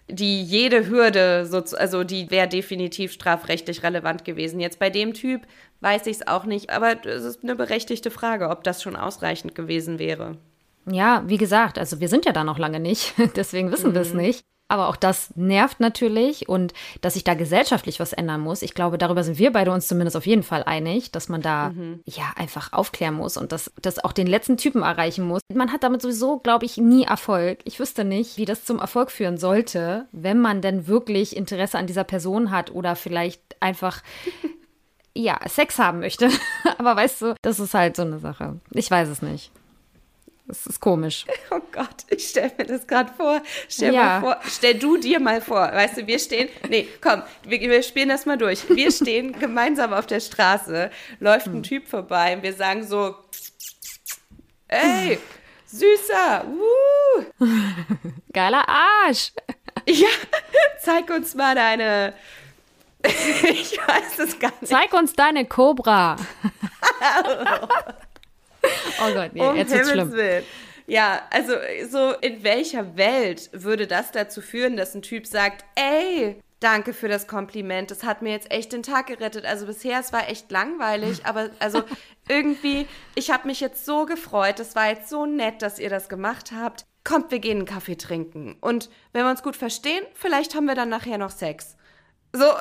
die jede Hürde, so, also die wäre definitiv strafrechtlich relevant gewesen. Jetzt bei dem Typ weiß ich es auch nicht, aber es ist eine berechtigte Frage, ob das schon ausreichend gewesen wäre. Ja, wie gesagt, also wir sind ja da noch lange nicht, (laughs) deswegen wissen mhm. wir es nicht. Aber auch das nervt natürlich und dass sich da gesellschaftlich was ändern muss. Ich glaube, darüber sind wir beide uns zumindest auf jeden Fall einig, dass man da mhm. ja einfach aufklären muss und dass das auch den letzten Typen erreichen muss. Man hat damit sowieso, glaube ich, nie Erfolg. Ich wüsste nicht, wie das zum Erfolg führen sollte, wenn man denn wirklich Interesse an dieser Person hat oder vielleicht einfach (laughs) ja, Sex haben möchte. (laughs) Aber weißt du, das ist halt so eine Sache. Ich weiß es nicht. Das ist komisch. (laughs) Oh Gott, ich stelle mir das gerade vor. Stell ja. vor, stell du dir mal vor. Weißt du, wir stehen, nee, komm, wir, wir spielen das mal durch. Wir (laughs) stehen gemeinsam auf der Straße, läuft ein hm. Typ vorbei und wir sagen so, ey, süßer, uh. (laughs) Geiler Arsch. Ja, zeig uns mal deine, ich weiß es gar nicht. Zeig uns deine Cobra. (laughs) oh Gott, nee, um jetzt wird's schlimm. Willen. Ja, also so in welcher Welt würde das dazu führen, dass ein Typ sagt, ey, danke für das Kompliment, das hat mir jetzt echt den Tag gerettet. Also bisher, es war echt langweilig, aber also (laughs) irgendwie, ich habe mich jetzt so gefreut, das war jetzt so nett, dass ihr das gemacht habt. Kommt, wir gehen einen Kaffee trinken. Und wenn wir uns gut verstehen, vielleicht haben wir dann nachher noch Sex. So. (laughs)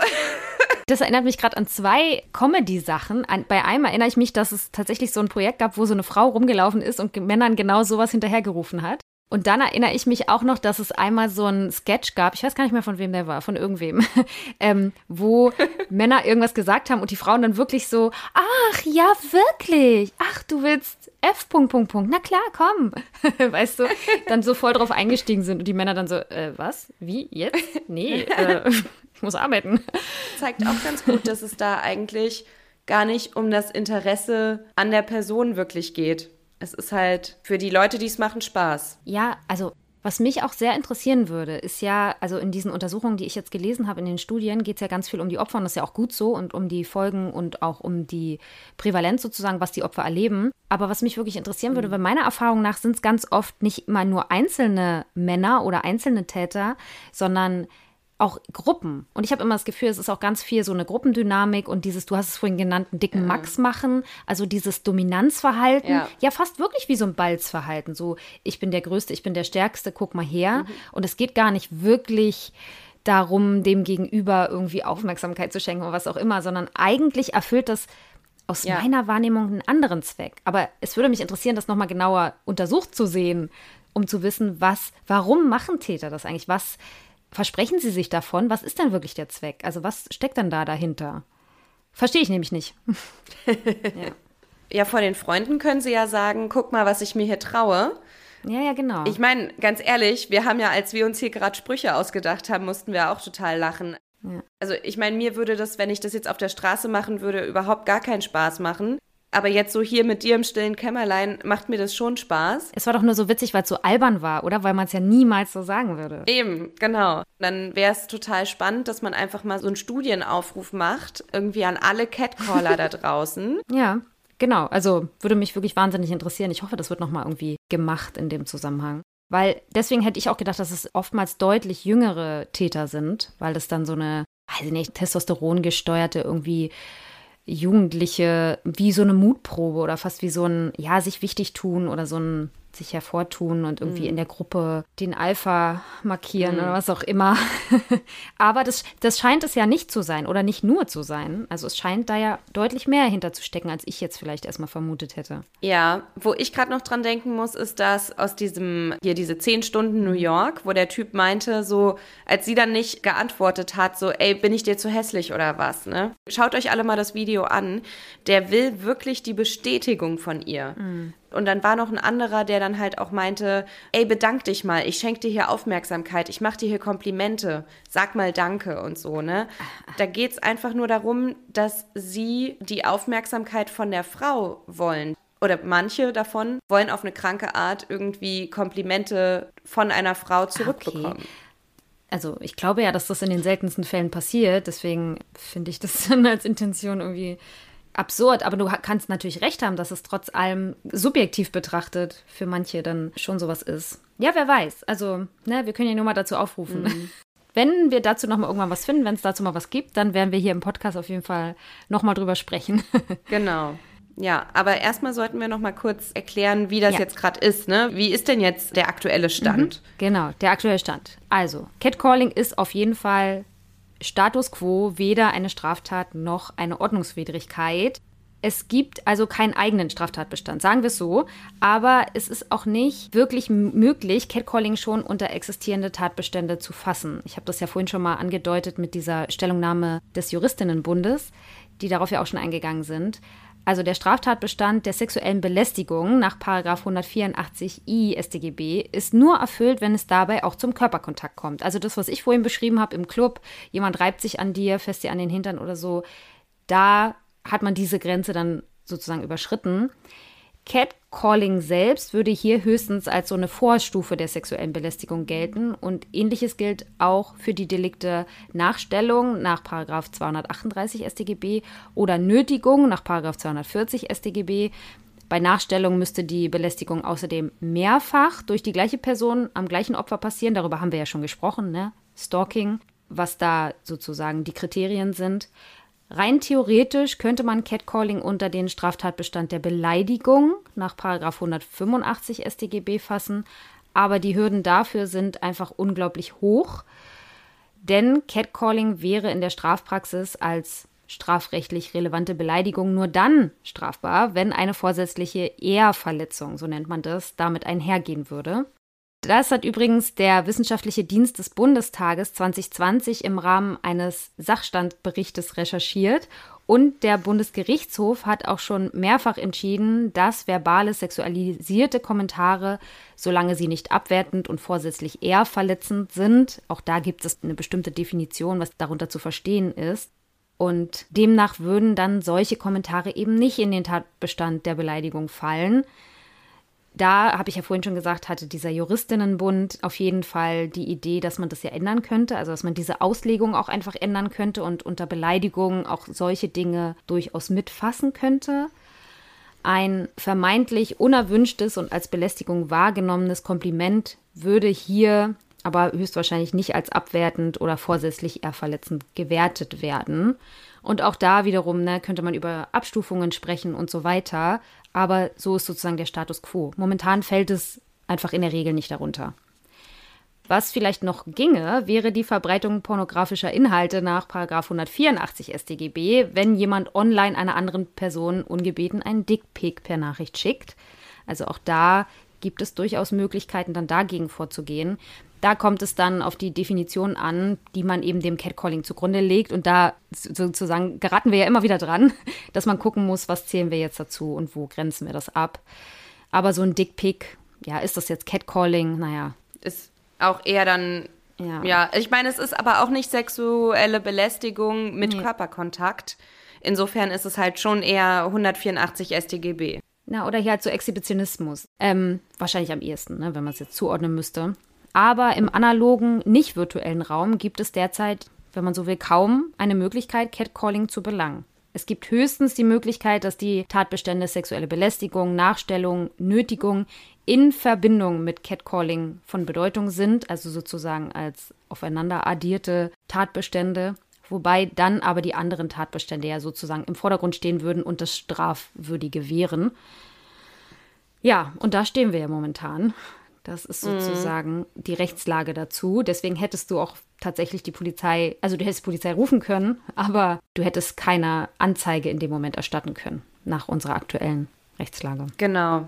Das erinnert mich gerade an zwei Comedy-Sachen. Bei einem erinnere ich mich, dass es tatsächlich so ein Projekt gab, wo so eine Frau rumgelaufen ist und Männern genau sowas hinterhergerufen hat. Und dann erinnere ich mich auch noch, dass es einmal so ein Sketch gab, ich weiß gar nicht mehr von wem der war, von irgendwem, (laughs) ähm, wo (laughs) Männer irgendwas gesagt haben und die Frauen dann wirklich so, ach ja, wirklich, ach du willst F. Punkt, Punkt, Punkt, na klar, komm, weißt du, dann so voll drauf eingestiegen sind und die Männer dann so, äh, was, wie, jetzt? Nee, äh, muss arbeiten. Zeigt auch ganz gut, dass es da eigentlich gar nicht um das Interesse an der Person wirklich geht. Es ist halt für die Leute, die es machen, Spaß. Ja, also Was mich auch sehr interessieren würde, ist ja, also in diesen Untersuchungen, die ich jetzt gelesen habe, in den Studien, geht es ja ganz viel um die Opfer und das ist ja auch gut so und um die Folgen und auch um die Prävalenz sozusagen, was die Opfer erleben. Aber was mich wirklich interessieren würde, mhm. weil meiner Erfahrung nach sind es ganz oft nicht immer nur einzelne Männer oder einzelne Täter, sondern auch Gruppen. Und ich habe immer das Gefühl, es ist auch ganz viel so eine Gruppendynamik und dieses, du hast es vorhin genannt, einen dicken ja. Max machen, also dieses Dominanzverhalten, ja. ja. fast wirklich wie so ein Balzverhalten. So, ich bin der Größte, ich bin der Stärkste, guck mal her. Mhm. Und es geht gar nicht wirklich darum, dem Gegenüber irgendwie Aufmerksamkeit zu schenken oder was auch immer, sondern eigentlich erfüllt das aus ja. meiner Wahrnehmung einen anderen Zweck. Aber es würde mich interessieren, das nochmal genauer untersucht zu sehen, um zu wissen, was, warum machen Täter das eigentlich? Was versprechen sie sich davon? Was ist denn wirklich der Zweck? Also was steckt dann da dahinter? Verstehe ich nämlich nicht. (laughs) ja. ja, vor den Freunden können sie ja sagen, guck mal, was ich mir hier traue. Ja, ja, genau. Ich meine, ganz ehrlich, wir haben ja, als wir uns hier gerade Sprüche ausgedacht haben, mussten wir auch total lachen. Ja. Also ich meine, mir würde das, wenn ich das jetzt auf der Straße machen würde, überhaupt gar keinen Spaß machen. Aber jetzt so hier mit dir im stillen Kämmerlein macht mir das schon Spaß. Es war doch nur so witzig, weil es so albern war, oder? Weil man es ja niemals so sagen würde. Eben, genau. Dann wäre es total spannend, dass man einfach mal so einen Studienaufruf macht, irgendwie an alle Catcaller da (laughs) draußen. Ja. Genau, also würde mich wirklich wahnsinnig interessieren. Ich hoffe, das wird nochmal irgendwie gemacht in dem Zusammenhang. Weil deswegen hätte ich auch gedacht, dass es oftmals deutlich jüngere Täter sind, weil das dann so eine, weiß ich nicht, Testosteron gesteuerte irgendwie Jugendliche wie so eine Mutprobe oder fast wie so ein, ja, sich wichtig tun oder so ein sich hervortun und irgendwie mhm. in der Gruppe den Alpha markieren mhm. oder was auch immer. (laughs) Aber das, das scheint es ja nicht zu sein oder nicht nur zu sein. Also es scheint da ja deutlich mehr hinterzustecken, als ich jetzt vielleicht erstmal vermutet hätte. Ja, wo ich gerade noch dran denken muss, ist dass aus diesem, hier diese zehn Stunden New York, wo der Typ meinte, so, als sie dann nicht geantwortet hat, so, ey, bin ich dir zu hässlich oder was, ne? Schaut euch alle mal das Video an. Der will wirklich die Bestätigung von ihr. Mhm. Und dann war noch ein anderer, der dann halt auch meinte, ey, bedank dich mal, ich schenke dir hier Aufmerksamkeit, ich mache dir hier Komplimente, sag mal Danke und so, ne? Da geht es einfach nur darum, dass sie die Aufmerksamkeit von der Frau wollen. Oder manche davon wollen auf eine kranke Art irgendwie Komplimente von einer Frau zurückbekommen. Okay also ich glaube ja, dass das in den seltensten Fällen passiert. Deswegen finde ich das (laughs) dann als Intention irgendwie absurd, aber du kannst natürlich recht haben, dass es trotz allem subjektiv betrachtet für manche dann schon sowas ist. Ja, wer weiß. Also, ne, wir können ja nur mal dazu aufrufen. Mhm. (laughs) Wenn wir dazu noch mal irgendwann was finden, wenn es dazu mal was gibt, dann werden wir hier im Podcast auf jeden Fall noch mal drüber sprechen. (laughs) genau. Ja, aber erstmal sollten wir noch mal kurz erklären, wie das ja. jetzt gerade ist. Ne? Wie ist denn jetzt der aktuelle Stand? Mhm, genau, der aktuelle Stand. Also, Catcalling ist auf jeden Fall Status quo weder eine Straftat noch eine Ordnungswidrigkeit. Es gibt also keinen eigenen Straftatbestand, sagen wir es so. Aber es ist auch nicht wirklich möglich, Catcalling schon unter existierende Tatbestände zu fassen. Ich habe das ja vorhin schon mal angedeutet mit dieser Stellungnahme des Juristinnenbundes, die darauf ja auch schon eingegangen sind. Also der Straftatbestand der sexuellen Belästigung nach 184i StGB ist nur erfüllt, wenn es dabei auch zum Körperkontakt kommt. Also das, was ich vorhin beschrieben habe im Club, jemand reibt sich an dir, fässt dir an den Hintern oder so, da hat man diese Grenze dann sozusagen überschritten. Catcalling selbst würde hier höchstens als so eine Vorstufe der sexuellen Belästigung gelten und ähnliches gilt auch für die Delikte Nachstellung nach 238 StGB oder Nötigung nach 240 StGB. Bei Nachstellung müsste die Belästigung außerdem mehrfach durch die gleiche Person am gleichen Opfer passieren. Darüber haben wir ja schon gesprochen, ne? Stalking, was da sozusagen die Kriterien sind. Rein theoretisch könnte man Catcalling unter den Straftatbestand der Beleidigung nach 185 StGB fassen, aber die Hürden dafür sind einfach unglaublich hoch, denn Catcalling wäre in der Strafpraxis als strafrechtlich relevante Beleidigung nur dann strafbar, wenn eine vorsätzliche Ehrverletzung, so nennt man das, damit einhergehen würde. Das hat übrigens der Wissenschaftliche Dienst des Bundestages 2020 im Rahmen eines Sachstandberichtes recherchiert und der Bundesgerichtshof hat auch schon mehrfach entschieden, dass verbale sexualisierte Kommentare, solange sie nicht abwertend und vorsätzlich eher verletzend sind, auch da gibt es eine bestimmte Definition, was darunter zu verstehen ist. Und demnach würden dann solche Kommentare eben nicht in den Tatbestand der Beleidigung fallen. Da habe ich ja vorhin schon gesagt, hatte dieser Juristinnenbund auf jeden Fall die Idee, dass man das ja ändern könnte, also dass man diese Auslegung auch einfach ändern könnte und unter Beleidigung auch solche Dinge durchaus mitfassen könnte. Ein vermeintlich unerwünschtes und als Belästigung wahrgenommenes Kompliment würde hier aber höchstwahrscheinlich nicht als abwertend oder vorsätzlich eher verletzend gewertet werden. Und auch da wiederum ne, könnte man über Abstufungen sprechen und so weiter. Aber so ist sozusagen der Status quo. Momentan fällt es einfach in der Regel nicht darunter. Was vielleicht noch ginge, wäre die Verbreitung pornografischer Inhalte nach 184 StGB, wenn jemand online einer anderen Person ungebeten einen Dickpick per Nachricht schickt. Also auch da gibt es durchaus Möglichkeiten, dann dagegen vorzugehen. Da kommt es dann auf die Definition an, die man eben dem Catcalling zugrunde legt. Und da sozusagen geraten wir ja immer wieder dran, (laughs) dass man gucken muss, was zählen wir jetzt dazu und wo grenzen wir das ab. Aber so ein Dickpick, ja, ist das jetzt Catcalling? Naja. Ist auch eher dann ja. ja, ich meine, es ist aber auch nicht sexuelle Belästigung mit nee. Körperkontakt. Insofern ist es halt schon eher 184 StGB. Na, oder hier halt so Exhibitionismus. Ähm, wahrscheinlich am ehesten, ne, wenn man es jetzt zuordnen müsste. Aber im analogen, nicht virtuellen Raum gibt es derzeit, wenn man so will, kaum eine Möglichkeit, Catcalling zu belangen. Es gibt höchstens die Möglichkeit, dass die Tatbestände sexuelle Belästigung, Nachstellung, Nötigung in Verbindung mit Catcalling von Bedeutung sind, also sozusagen als aufeinander addierte Tatbestände, wobei dann aber die anderen Tatbestände ja sozusagen im Vordergrund stehen würden und das Strafwürdige wären. Ja, und da stehen wir ja momentan. Das ist mhm. sozusagen mhm. die Rechtslage dazu. Deswegen hättest du auch tatsächlich die Polizei, also du hättest die Polizei rufen können, aber du hättest keine Anzeige in dem Moment erstatten können, nach unserer aktuellen Rechtslage. Genau.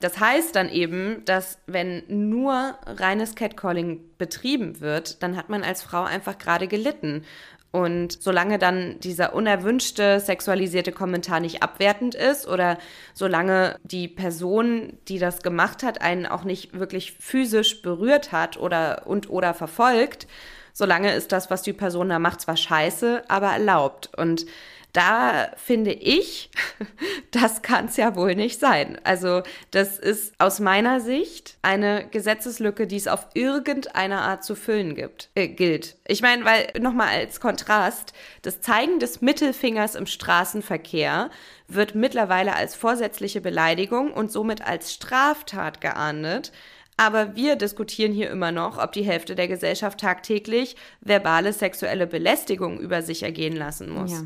Das heißt dann eben, dass wenn nur reines Catcalling betrieben wird, dann hat man als Frau einfach gerade gelitten. Und solange dann dieser unerwünschte sexualisierte Kommentar nicht abwertend ist oder solange die Person, die das gemacht hat, einen auch nicht wirklich physisch berührt hat oder und oder verfolgt, solange ist das, was die Person da macht, zwar scheiße, aber erlaubt. Und da finde ich, (laughs) das kann es ja wohl nicht sein. Also das ist aus meiner Sicht eine Gesetzeslücke, die es auf irgendeine Art zu füllen gibt, äh, gilt. Ich meine, weil nochmal als Kontrast, das Zeigen des Mittelfingers im Straßenverkehr wird mittlerweile als vorsätzliche Beleidigung und somit als Straftat geahndet. Aber wir diskutieren hier immer noch, ob die Hälfte der Gesellschaft tagtäglich verbale sexuelle Belästigung über sich ergehen lassen muss. Ja.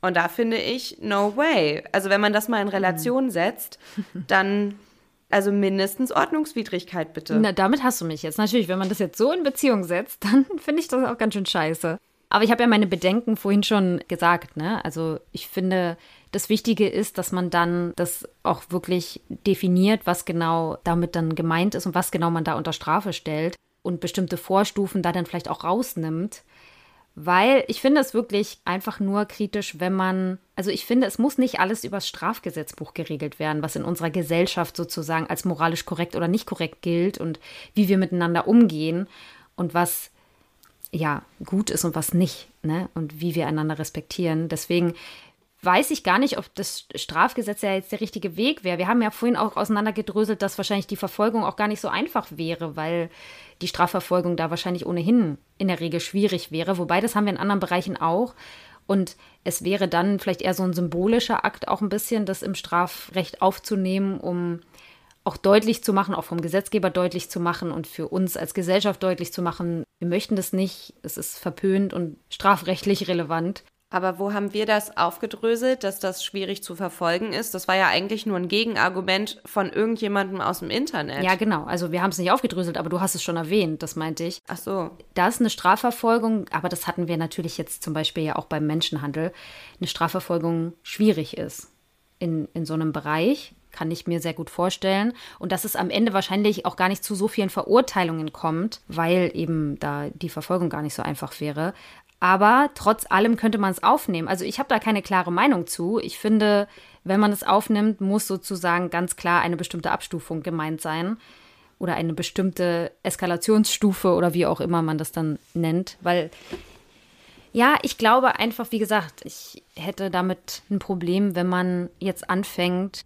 Und da finde ich, no way. Also wenn man das mal in Relation mhm. setzt, (laughs) dann also mindestens Ordnungswidrigkeit bitte. Na, damit hast du mich jetzt. Natürlich, wenn man das jetzt so in Beziehung setzt, (laughs) dann finde ich das auch ganz schön scheiße. Aber ich habe ja meine Bedenken vorhin schon gesagt, ne? Also ich finde, das Wichtige ist, dass man dann das auch wirklich definiert, was genau damit dann gemeint ist und was genau man da unter Strafe stellt und bestimmte Vorstufen da dann vielleicht auch rausnimmt weil ich finde es wirklich einfach nur kritisch, wenn man, also ich finde, es muss nicht alles übers Strafgesetzbuch geregelt werden, was in unserer Gesellschaft sozusagen als moralisch korrekt oder nicht korrekt gilt und wie wir miteinander umgehen und was ja gut ist und was nicht, ne? Und wie wir einander respektieren. Deswegen weiß ich gar nicht, ob das Strafgesetz ja jetzt der richtige Weg wäre. Wir haben ja vorhin auch auseinandergedröselt, dass wahrscheinlich die Verfolgung auch gar nicht so einfach wäre, weil die Strafverfolgung da wahrscheinlich ohnehin in der Regel schwierig wäre. Wobei, das haben wir in anderen Bereichen auch. Und es wäre dann vielleicht eher so ein symbolischer Akt auch ein bisschen, das im Strafrecht aufzunehmen, um auch deutlich zu machen, auch vom Gesetzgeber deutlich zu machen und für uns als Gesellschaft deutlich zu machen, wir möchten das nicht, es ist verpönt und strafrechtlich relevant. Aber wo haben wir das aufgedröselt, dass das schwierig zu verfolgen ist? Das war ja eigentlich nur ein Gegenargument von irgendjemandem aus dem Internet. Ja, genau. Also wir haben es nicht aufgedröselt, aber du hast es schon erwähnt, das meinte ich. Ach so. Da ist eine Strafverfolgung, aber das hatten wir natürlich jetzt zum Beispiel ja auch beim Menschenhandel, eine Strafverfolgung schwierig ist in, in so einem Bereich. Kann ich mir sehr gut vorstellen. Und dass es am Ende wahrscheinlich auch gar nicht zu so vielen Verurteilungen kommt, weil eben da die Verfolgung gar nicht so einfach wäre. Aber trotz allem könnte man es aufnehmen. Also ich habe da keine klare Meinung zu. Ich finde, wenn man es aufnimmt, muss sozusagen ganz klar eine bestimmte Abstufung gemeint sein oder eine bestimmte Eskalationsstufe oder wie auch immer man das dann nennt. Weil, ja, ich glaube einfach, wie gesagt, ich hätte damit ein Problem, wenn man jetzt anfängt,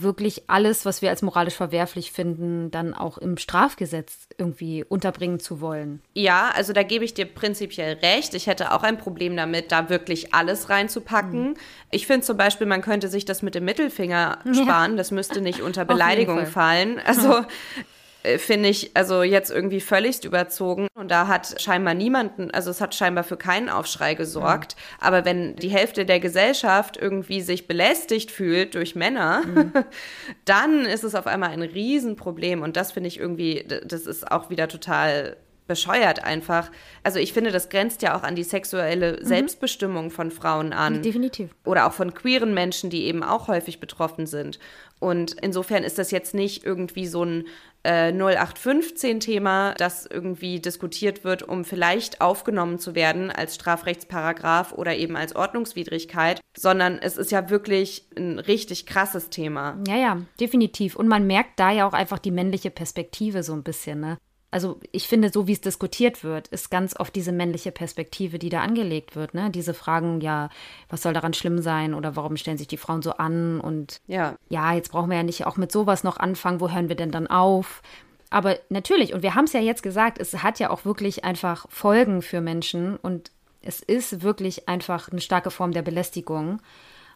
wirklich alles, was wir als moralisch verwerflich finden, dann auch im Strafgesetz irgendwie unterbringen zu wollen. Ja, also da gebe ich dir prinzipiell recht. Ich hätte auch ein Problem damit, da wirklich alles reinzupacken. Mhm. Ich finde zum Beispiel, man könnte sich das mit dem Mittelfinger sparen. Ja. Das müsste nicht (laughs) unter Beleidigung fallen. Also (laughs) finde ich also jetzt irgendwie völligst überzogen. Und da hat scheinbar niemanden, also es hat scheinbar für keinen Aufschrei gesorgt. Mhm. Aber wenn die Hälfte der Gesellschaft irgendwie sich belästigt fühlt durch Männer, mhm. (laughs) dann ist es auf einmal ein Riesenproblem. Und das finde ich irgendwie, das ist auch wieder total bescheuert einfach. Also ich finde, das grenzt ja auch an die sexuelle mhm. Selbstbestimmung von Frauen an. Definitiv. Oder auch von queeren Menschen, die eben auch häufig betroffen sind. Und insofern ist das jetzt nicht irgendwie so ein äh, 0815-Thema, das irgendwie diskutiert wird, um vielleicht aufgenommen zu werden als Strafrechtsparagraf oder eben als Ordnungswidrigkeit, sondern es ist ja wirklich ein richtig krasses Thema. Ja, ja, definitiv. Und man merkt da ja auch einfach die männliche Perspektive so ein bisschen, ne? Also ich finde, so wie es diskutiert wird, ist ganz oft diese männliche Perspektive, die da angelegt wird. Ne? Diese Fragen, ja, was soll daran schlimm sein oder warum stellen sich die Frauen so an? Und ja, ja jetzt brauchen wir ja nicht auch mit sowas noch anfangen, wo hören wir denn dann auf? Aber natürlich, und wir haben es ja jetzt gesagt, es hat ja auch wirklich einfach Folgen für Menschen und es ist wirklich einfach eine starke Form der Belästigung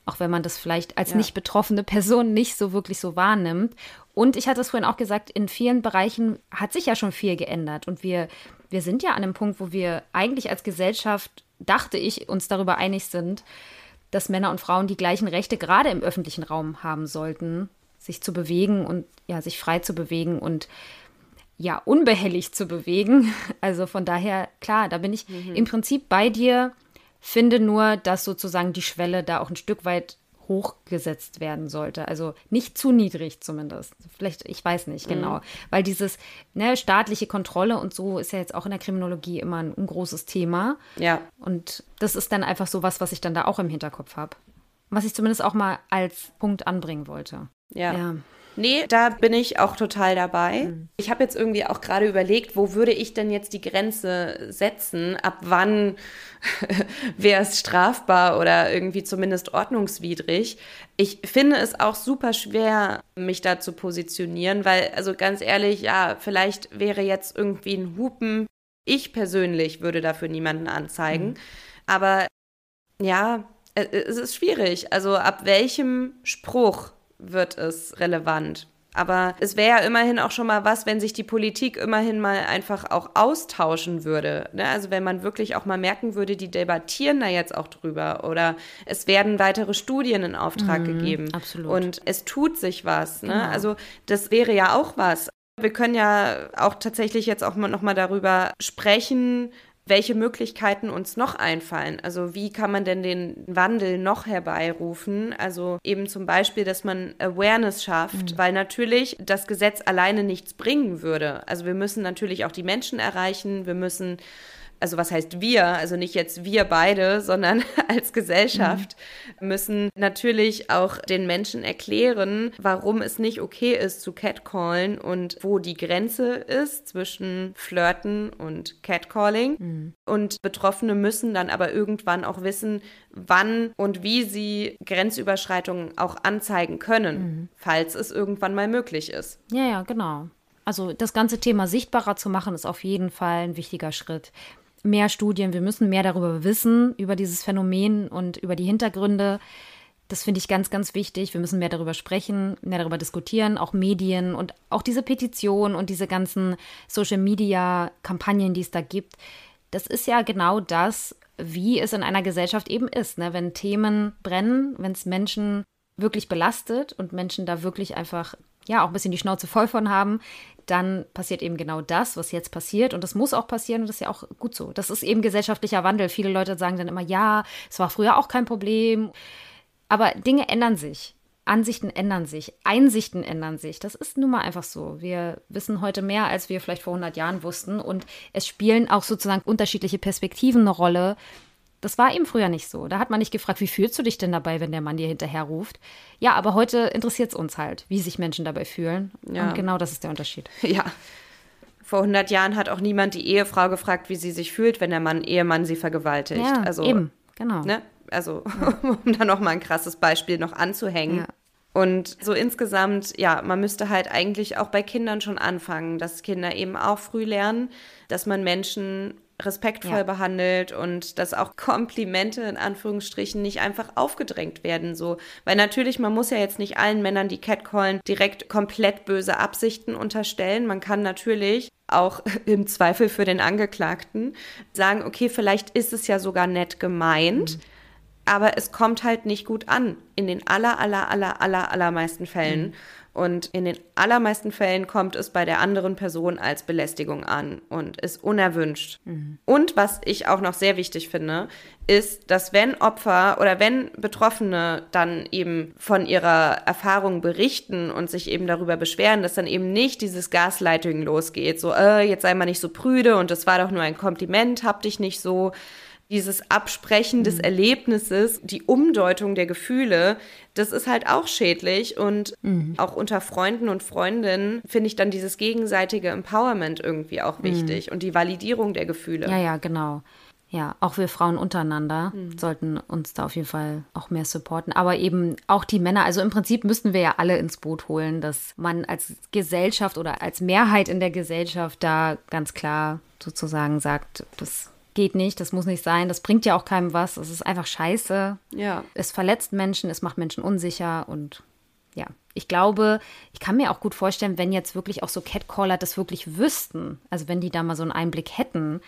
auch wenn man das vielleicht als ja. nicht betroffene Person nicht so wirklich so wahrnimmt. Und ich hatte es vorhin auch gesagt, in vielen Bereichen hat sich ja schon viel geändert. Und wir, wir sind ja an einem Punkt, wo wir eigentlich als Gesellschaft, dachte ich, uns darüber einig sind, dass Männer und Frauen die gleichen Rechte gerade im öffentlichen Raum haben sollten, sich zu bewegen und ja, sich frei zu bewegen und ja, unbehelligt zu bewegen. (laughs) Also von daher, klar, da bin ich mhm. im Prinzip bei dir Finde nur, dass sozusagen die Schwelle da auch ein Stück weit hochgesetzt werden sollte. Also nicht zu niedrig zumindest. Vielleicht, ich weiß nicht genau. Mhm. Weil dieses ne, staatliche Kontrolle und so ist ja jetzt auch in der Kriminologie immer ein, ein großes Thema. Ja. Und das ist dann einfach so was, was ich dann da auch im Hinterkopf habe. Was ich zumindest auch mal als Punkt anbringen wollte. ja. ja. Nee, da bin ich auch total dabei. Mhm. Ich habe jetzt irgendwie auch gerade überlegt, wo würde ich denn jetzt die Grenze setzen? Ab wann (laughs) wäre es strafbar oder irgendwie zumindest ordnungswidrig? Ich finde es auch super schwer, mich da zu positionieren, weil, also ganz ehrlich, ja, vielleicht wäre jetzt irgendwie ein Hupen. Ich persönlich würde dafür niemanden anzeigen. Mhm. Aber ja, es ist schwierig. Also ab welchem Spruch wird es relevant. Aber es wäre ja immerhin auch schon mal was, wenn sich die Politik immerhin mal einfach auch austauschen würde. Ne? Also wenn man wirklich auch mal merken würde, die debattieren da jetzt auch drüber oder es werden weitere Studien in Auftrag mhm, gegeben. Absolut. Und es tut sich was. Ne? Genau. Also das wäre ja auch was. Wir können ja auch tatsächlich jetzt auch mal noch mal darüber sprechen, welche Möglichkeiten uns noch einfallen. Also wie kann man denn den Wandel noch herbeirufen? Also eben zum Beispiel, dass man Awareness schafft, mhm. weil natürlich das Gesetz alleine nichts bringen würde. Also wir müssen natürlich auch die Menschen erreichen, wir müssen also was heißt wir, also nicht jetzt wir beide, sondern (laughs) als Gesellschaft mhm. müssen natürlich auch den Menschen erklären, warum es nicht okay ist zu catcallen und wo die Grenze ist zwischen Flirten und Catcalling. Mhm. Und Betroffene müssen dann aber irgendwann auch wissen, wann und wie sie Grenzüberschreitungen auch anzeigen können, mhm. falls es irgendwann mal möglich ist. Ja, ja, genau. Also das ganze Thema sichtbarer zu machen, ist auf jeden Fall ein wichtiger Schritt mehr Studien, wir müssen mehr darüber wissen, über dieses Phänomen und über die Hintergründe. Das finde ich ganz, ganz wichtig. Wir müssen mehr darüber sprechen, mehr darüber diskutieren, auch Medien und auch diese Petition und diese ganzen Social-Media-Kampagnen, die es da gibt. Das ist ja genau das, wie es in einer Gesellschaft eben ist. Ne? Wenn Themen brennen, wenn es Menschen wirklich belastet und Menschen da wirklich einfach ja auch ein bisschen die Schnauze voll von haben, dann passiert eben genau das, was jetzt passiert. Und das muss auch passieren und das ist ja auch gut so. Das ist eben gesellschaftlicher Wandel. Viele Leute sagen dann immer, ja, es war früher auch kein Problem. Aber Dinge ändern sich. Ansichten ändern sich, Einsichten ändern sich. Das ist nun mal einfach so. Wir wissen heute mehr, als wir vielleicht vor 100 Jahren wussten. Und es spielen auch sozusagen unterschiedliche Perspektiven eine Rolle, das war eben früher nicht so. Da hat man nicht gefragt, wie fühlst du dich denn dabei, wenn der Mann dir hinterher ruft? Ja, aber heute interessiert es uns halt, wie sich Menschen dabei fühlen. Ja. Und genau das ist der Unterschied. (laughs) Ja. Vor 100 Jahren hat auch niemand die Ehefrau gefragt, wie sie sich fühlt, wenn der Mann Ehemann sie vergewaltigt. Ja, also, eben, genau. Ne? Also, ja. (laughs) um da noch mal ein krasses Beispiel noch anzuhängen. Ja. Und so insgesamt, ja, man müsste halt eigentlich auch bei Kindern schon anfangen, dass Kinder eben auch früh lernen, dass man Menschen respektvoll ja. behandelt und dass auch Komplimente in Anführungsstrichen nicht einfach aufgedrängt werden so, weil natürlich man muss ja jetzt nicht allen Männern, die Catcallen, direkt komplett böse Absichten unterstellen. Man kann natürlich auch (laughs) im Zweifel für den Angeklagten sagen, okay, vielleicht ist es ja sogar nett gemeint. Mhm. Aber es kommt halt nicht gut an in den aller, aller, aller, aller, allermeisten Fällen. Mhm. Und in den allermeisten Fällen kommt es bei der anderen Person als Belästigung an und ist unerwünscht. Mhm. Und was ich auch noch sehr wichtig finde, ist, dass wenn Opfer oder wenn Betroffene dann eben von ihrer Erfahrung berichten und sich eben darüber beschweren, dass dann eben nicht dieses Gaslighting losgeht, so, äh, jetzt sei mal nicht so prüde und das war doch nur ein Kompliment, hab dich nicht so, dieses Absprechen des mhm. Erlebnisses, die Umdeutung der Gefühle, das ist halt auch schädlich. Und mhm. auch unter Freunden und Freundinnen finde ich dann dieses gegenseitige Empowerment irgendwie auch mhm. wichtig mhm. und die Validierung der Gefühle. Ja, ja, genau. Ja, auch wir Frauen untereinander mhm. sollten uns da auf jeden Fall auch mehr supporten. Aber eben auch die Männer. Also im Prinzip müssten wir ja alle ins Boot holen, dass man als Gesellschaft oder als Mehrheit in der Gesellschaft da ganz klar sozusagen sagt, das geht nicht, das muss nicht sein, das bringt ja auch keinem was, es ist einfach scheiße. Ja. Es verletzt Menschen, es macht Menschen unsicher und ja. Ich glaube, ich kann mir auch gut vorstellen, wenn jetzt wirklich auch so Catcaller das wirklich wüssten, also wenn die da mal so einen Einblick hätten,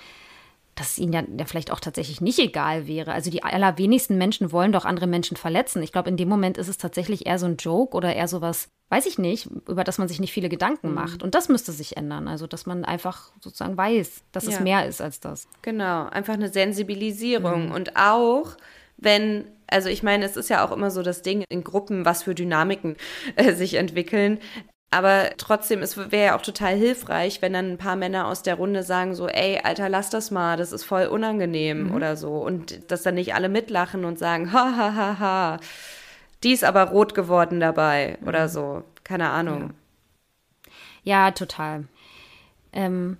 dass es ihnen ja, ja, vielleicht auch tatsächlich nicht egal wäre. Also die allerwenigsten Menschen wollen doch andere Menschen verletzen. Ich glaube, in dem Moment ist es tatsächlich eher so ein Joke oder eher sowas, weiß ich nicht, über das man sich nicht viele Gedanken mhm. macht. Und das müsste sich ändern. Also, dass man einfach sozusagen weiß, dass ja. es mehr ist als das. Genau, einfach eine Sensibilisierung. Mhm. Und auch, wenn also ich meine, es ist ja auch immer so das Ding in Gruppen, was für Dynamiken äh, sich entwickeln. Aber trotzdem, es wäre ja auch total hilfreich, wenn dann ein paar Männer aus der Runde sagen so, ey, Alter, lass das mal, das ist voll unangenehm mhm. oder so. Und dass dann nicht alle mitlachen und sagen, ha, ha, ha, ha, die ist aber rot geworden dabei mhm. oder so. Keine Ahnung. Ja, ja total. Ähm,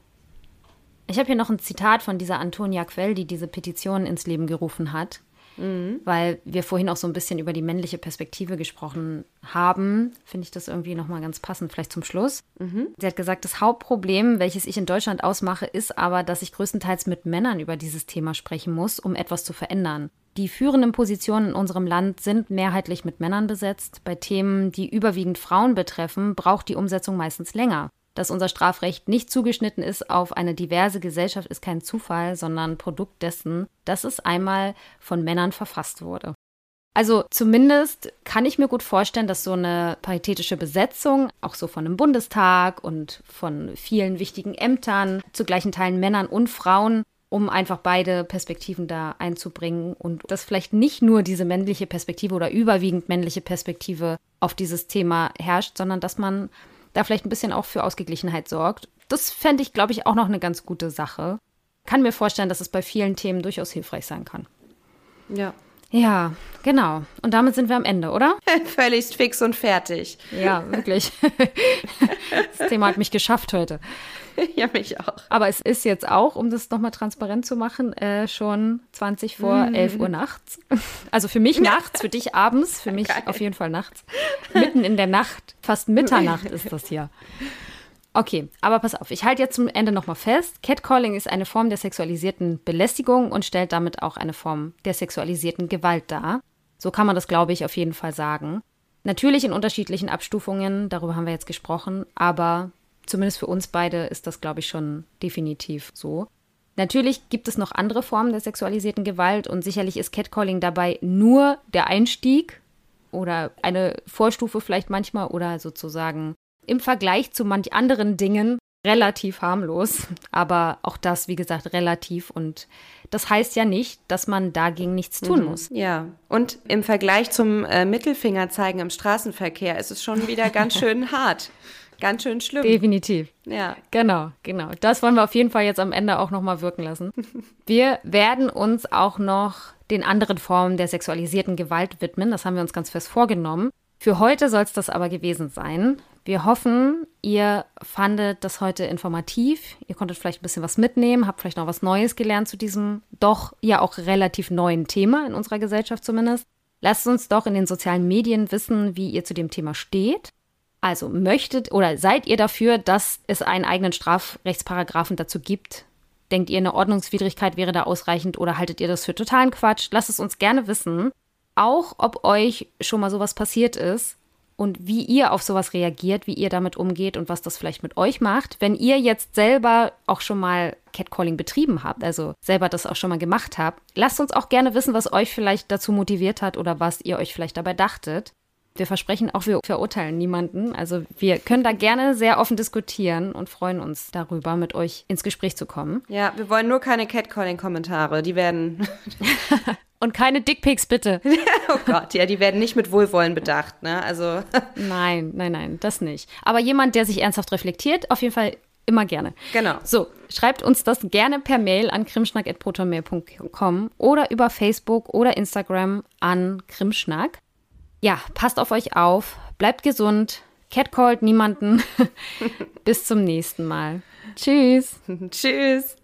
ich habe hier noch ein Zitat von dieser Antonia Quell, die diese Petition ins Leben gerufen hat mhm. weil wir vorhin auch so ein bisschen über die männliche Perspektive gesprochen haben, finde ich das irgendwie nochmal ganz passend, vielleicht zum Schluss. Mhm. Sie hat gesagt, das Hauptproblem, welches ich in Deutschland ausmache, ist aber, dass ich größtenteils mit Männern über dieses Thema sprechen muss, um etwas zu verändern. Die führenden Positionen in unserem Land sind mehrheitlich mit Männern besetzt. Bei Themen, die überwiegend Frauen betreffen, braucht die Umsetzung meistens länger. Dass unser Strafrecht nicht zugeschnitten ist auf eine diverse Gesellschaft, ist kein Zufall, sondern Produkt dessen, dass es einmal von Männern verfasst wurde. Also zumindest kann ich mir gut vorstellen, dass so eine paritätische Besetzung, auch so von einem Bundestag und von vielen wichtigen Ämtern, zu gleichen Teilen Männern und Frauen, um einfach beide Perspektiven da einzubringen und dass vielleicht nicht nur diese männliche Perspektive oder überwiegend männliche Perspektive auf dieses Thema herrscht, sondern dass man da vielleicht ein bisschen auch für Ausgeglichenheit sorgt. Das fände ich, glaube ich, auch noch eine ganz gute Sache. Kann mir vorstellen, dass es bei vielen Themen durchaus hilfreich sein kann. Ja. Ja, genau. Und damit sind wir am Ende, oder? (laughs) Völlig fix und fertig. Ja, wirklich. (laughs) das Thema hat mich geschafft heute. Ja, mich auch. Aber es ist jetzt auch, um das nochmal transparent zu machen, äh, schon 20 vor mm. 11 Uhr nachts. Also für mich nachts, für dich abends, für (laughs) mich Geil. auf jeden Fall nachts. Mitten in der Nacht, fast Mitternacht ist das hier. Okay, aber pass auf, ich halte jetzt zum Ende nochmal fest. Catcalling ist eine Form der sexualisierten Belästigung und stellt damit auch eine Form der sexualisierten Gewalt dar. So kann man das, glaube ich, auf jeden Fall sagen. Natürlich in unterschiedlichen Abstufungen, darüber haben wir jetzt gesprochen, aber zumindest für uns beide ist das, glaube ich, schon definitiv so. Natürlich gibt es noch andere Formen der sexualisierten Gewalt und sicherlich ist Catcalling dabei nur der Einstieg oder eine Vorstufe vielleicht manchmal oder sozusagen im Vergleich zu manch anderen Dingen relativ harmlos. Aber auch das, wie gesagt, relativ. Und das heißt ja nicht, dass man dagegen nichts tun mhm. muss. Ja. Und im Vergleich zum äh, Mittelfinger zeigen im Straßenverkehr ist es schon wieder ganz (laughs) schön hart. Ganz schön schlimm. Definitiv. Ja. Genau, genau. Das wollen wir auf jeden Fall jetzt am Ende auch nochmal wirken lassen. (laughs) Wir werden uns auch noch den anderen Formen der sexualisierten Gewalt widmen. Das haben wir uns ganz fest vorgenommen. Für heute soll es das aber gewesen sein. Wir hoffen, ihr fandet das heute informativ. Ihr konntet vielleicht ein bisschen was mitnehmen, habt vielleicht noch was Neues gelernt zu diesem doch ja auch relativ neuen Thema in unserer Gesellschaft zumindest. Lasst uns doch in den sozialen Medien wissen, wie ihr zu dem Thema steht. Also möchtet oder seid ihr dafür, dass es einen eigenen Strafrechtsparagraphen dazu gibt? Denkt ihr, eine Ordnungswidrigkeit wäre da ausreichend oder haltet ihr das für totalen Quatsch? Lasst es uns gerne wissen. Auch ob euch schon mal sowas passiert ist und wie ihr auf sowas reagiert, wie ihr damit umgeht und was das vielleicht mit euch macht. Wenn ihr jetzt selber auch schon mal Catcalling betrieben habt, also selber das auch schon mal gemacht habt, lasst uns auch gerne wissen, was euch vielleicht dazu motiviert hat oder was ihr euch vielleicht dabei dachtet. Wir versprechen auch, wir verurteilen niemanden. Also wir können da gerne sehr offen diskutieren und freuen uns darüber, mit euch ins Gespräch zu kommen. Ja, wir wollen nur keine Catcalling-Kommentare. Die werden. (laughs) (laughs) und keine Dickpics, bitte. (laughs) oh Gott, ja, die werden nicht mit Wohlwollen bedacht, ne? Also. (laughs) nein, nein, nein, das nicht. Aber jemand, der sich ernsthaft reflektiert, auf jeden Fall immer gerne. Genau. So, schreibt uns das gerne per Mail an krimschnack.protonmail.com oder über Facebook oder Instagram an krimschnack. Ja, passt auf euch auf, bleibt gesund, catcallt niemanden. (laughs) Bis zum nächsten Mal. Tschüss. Tschüss.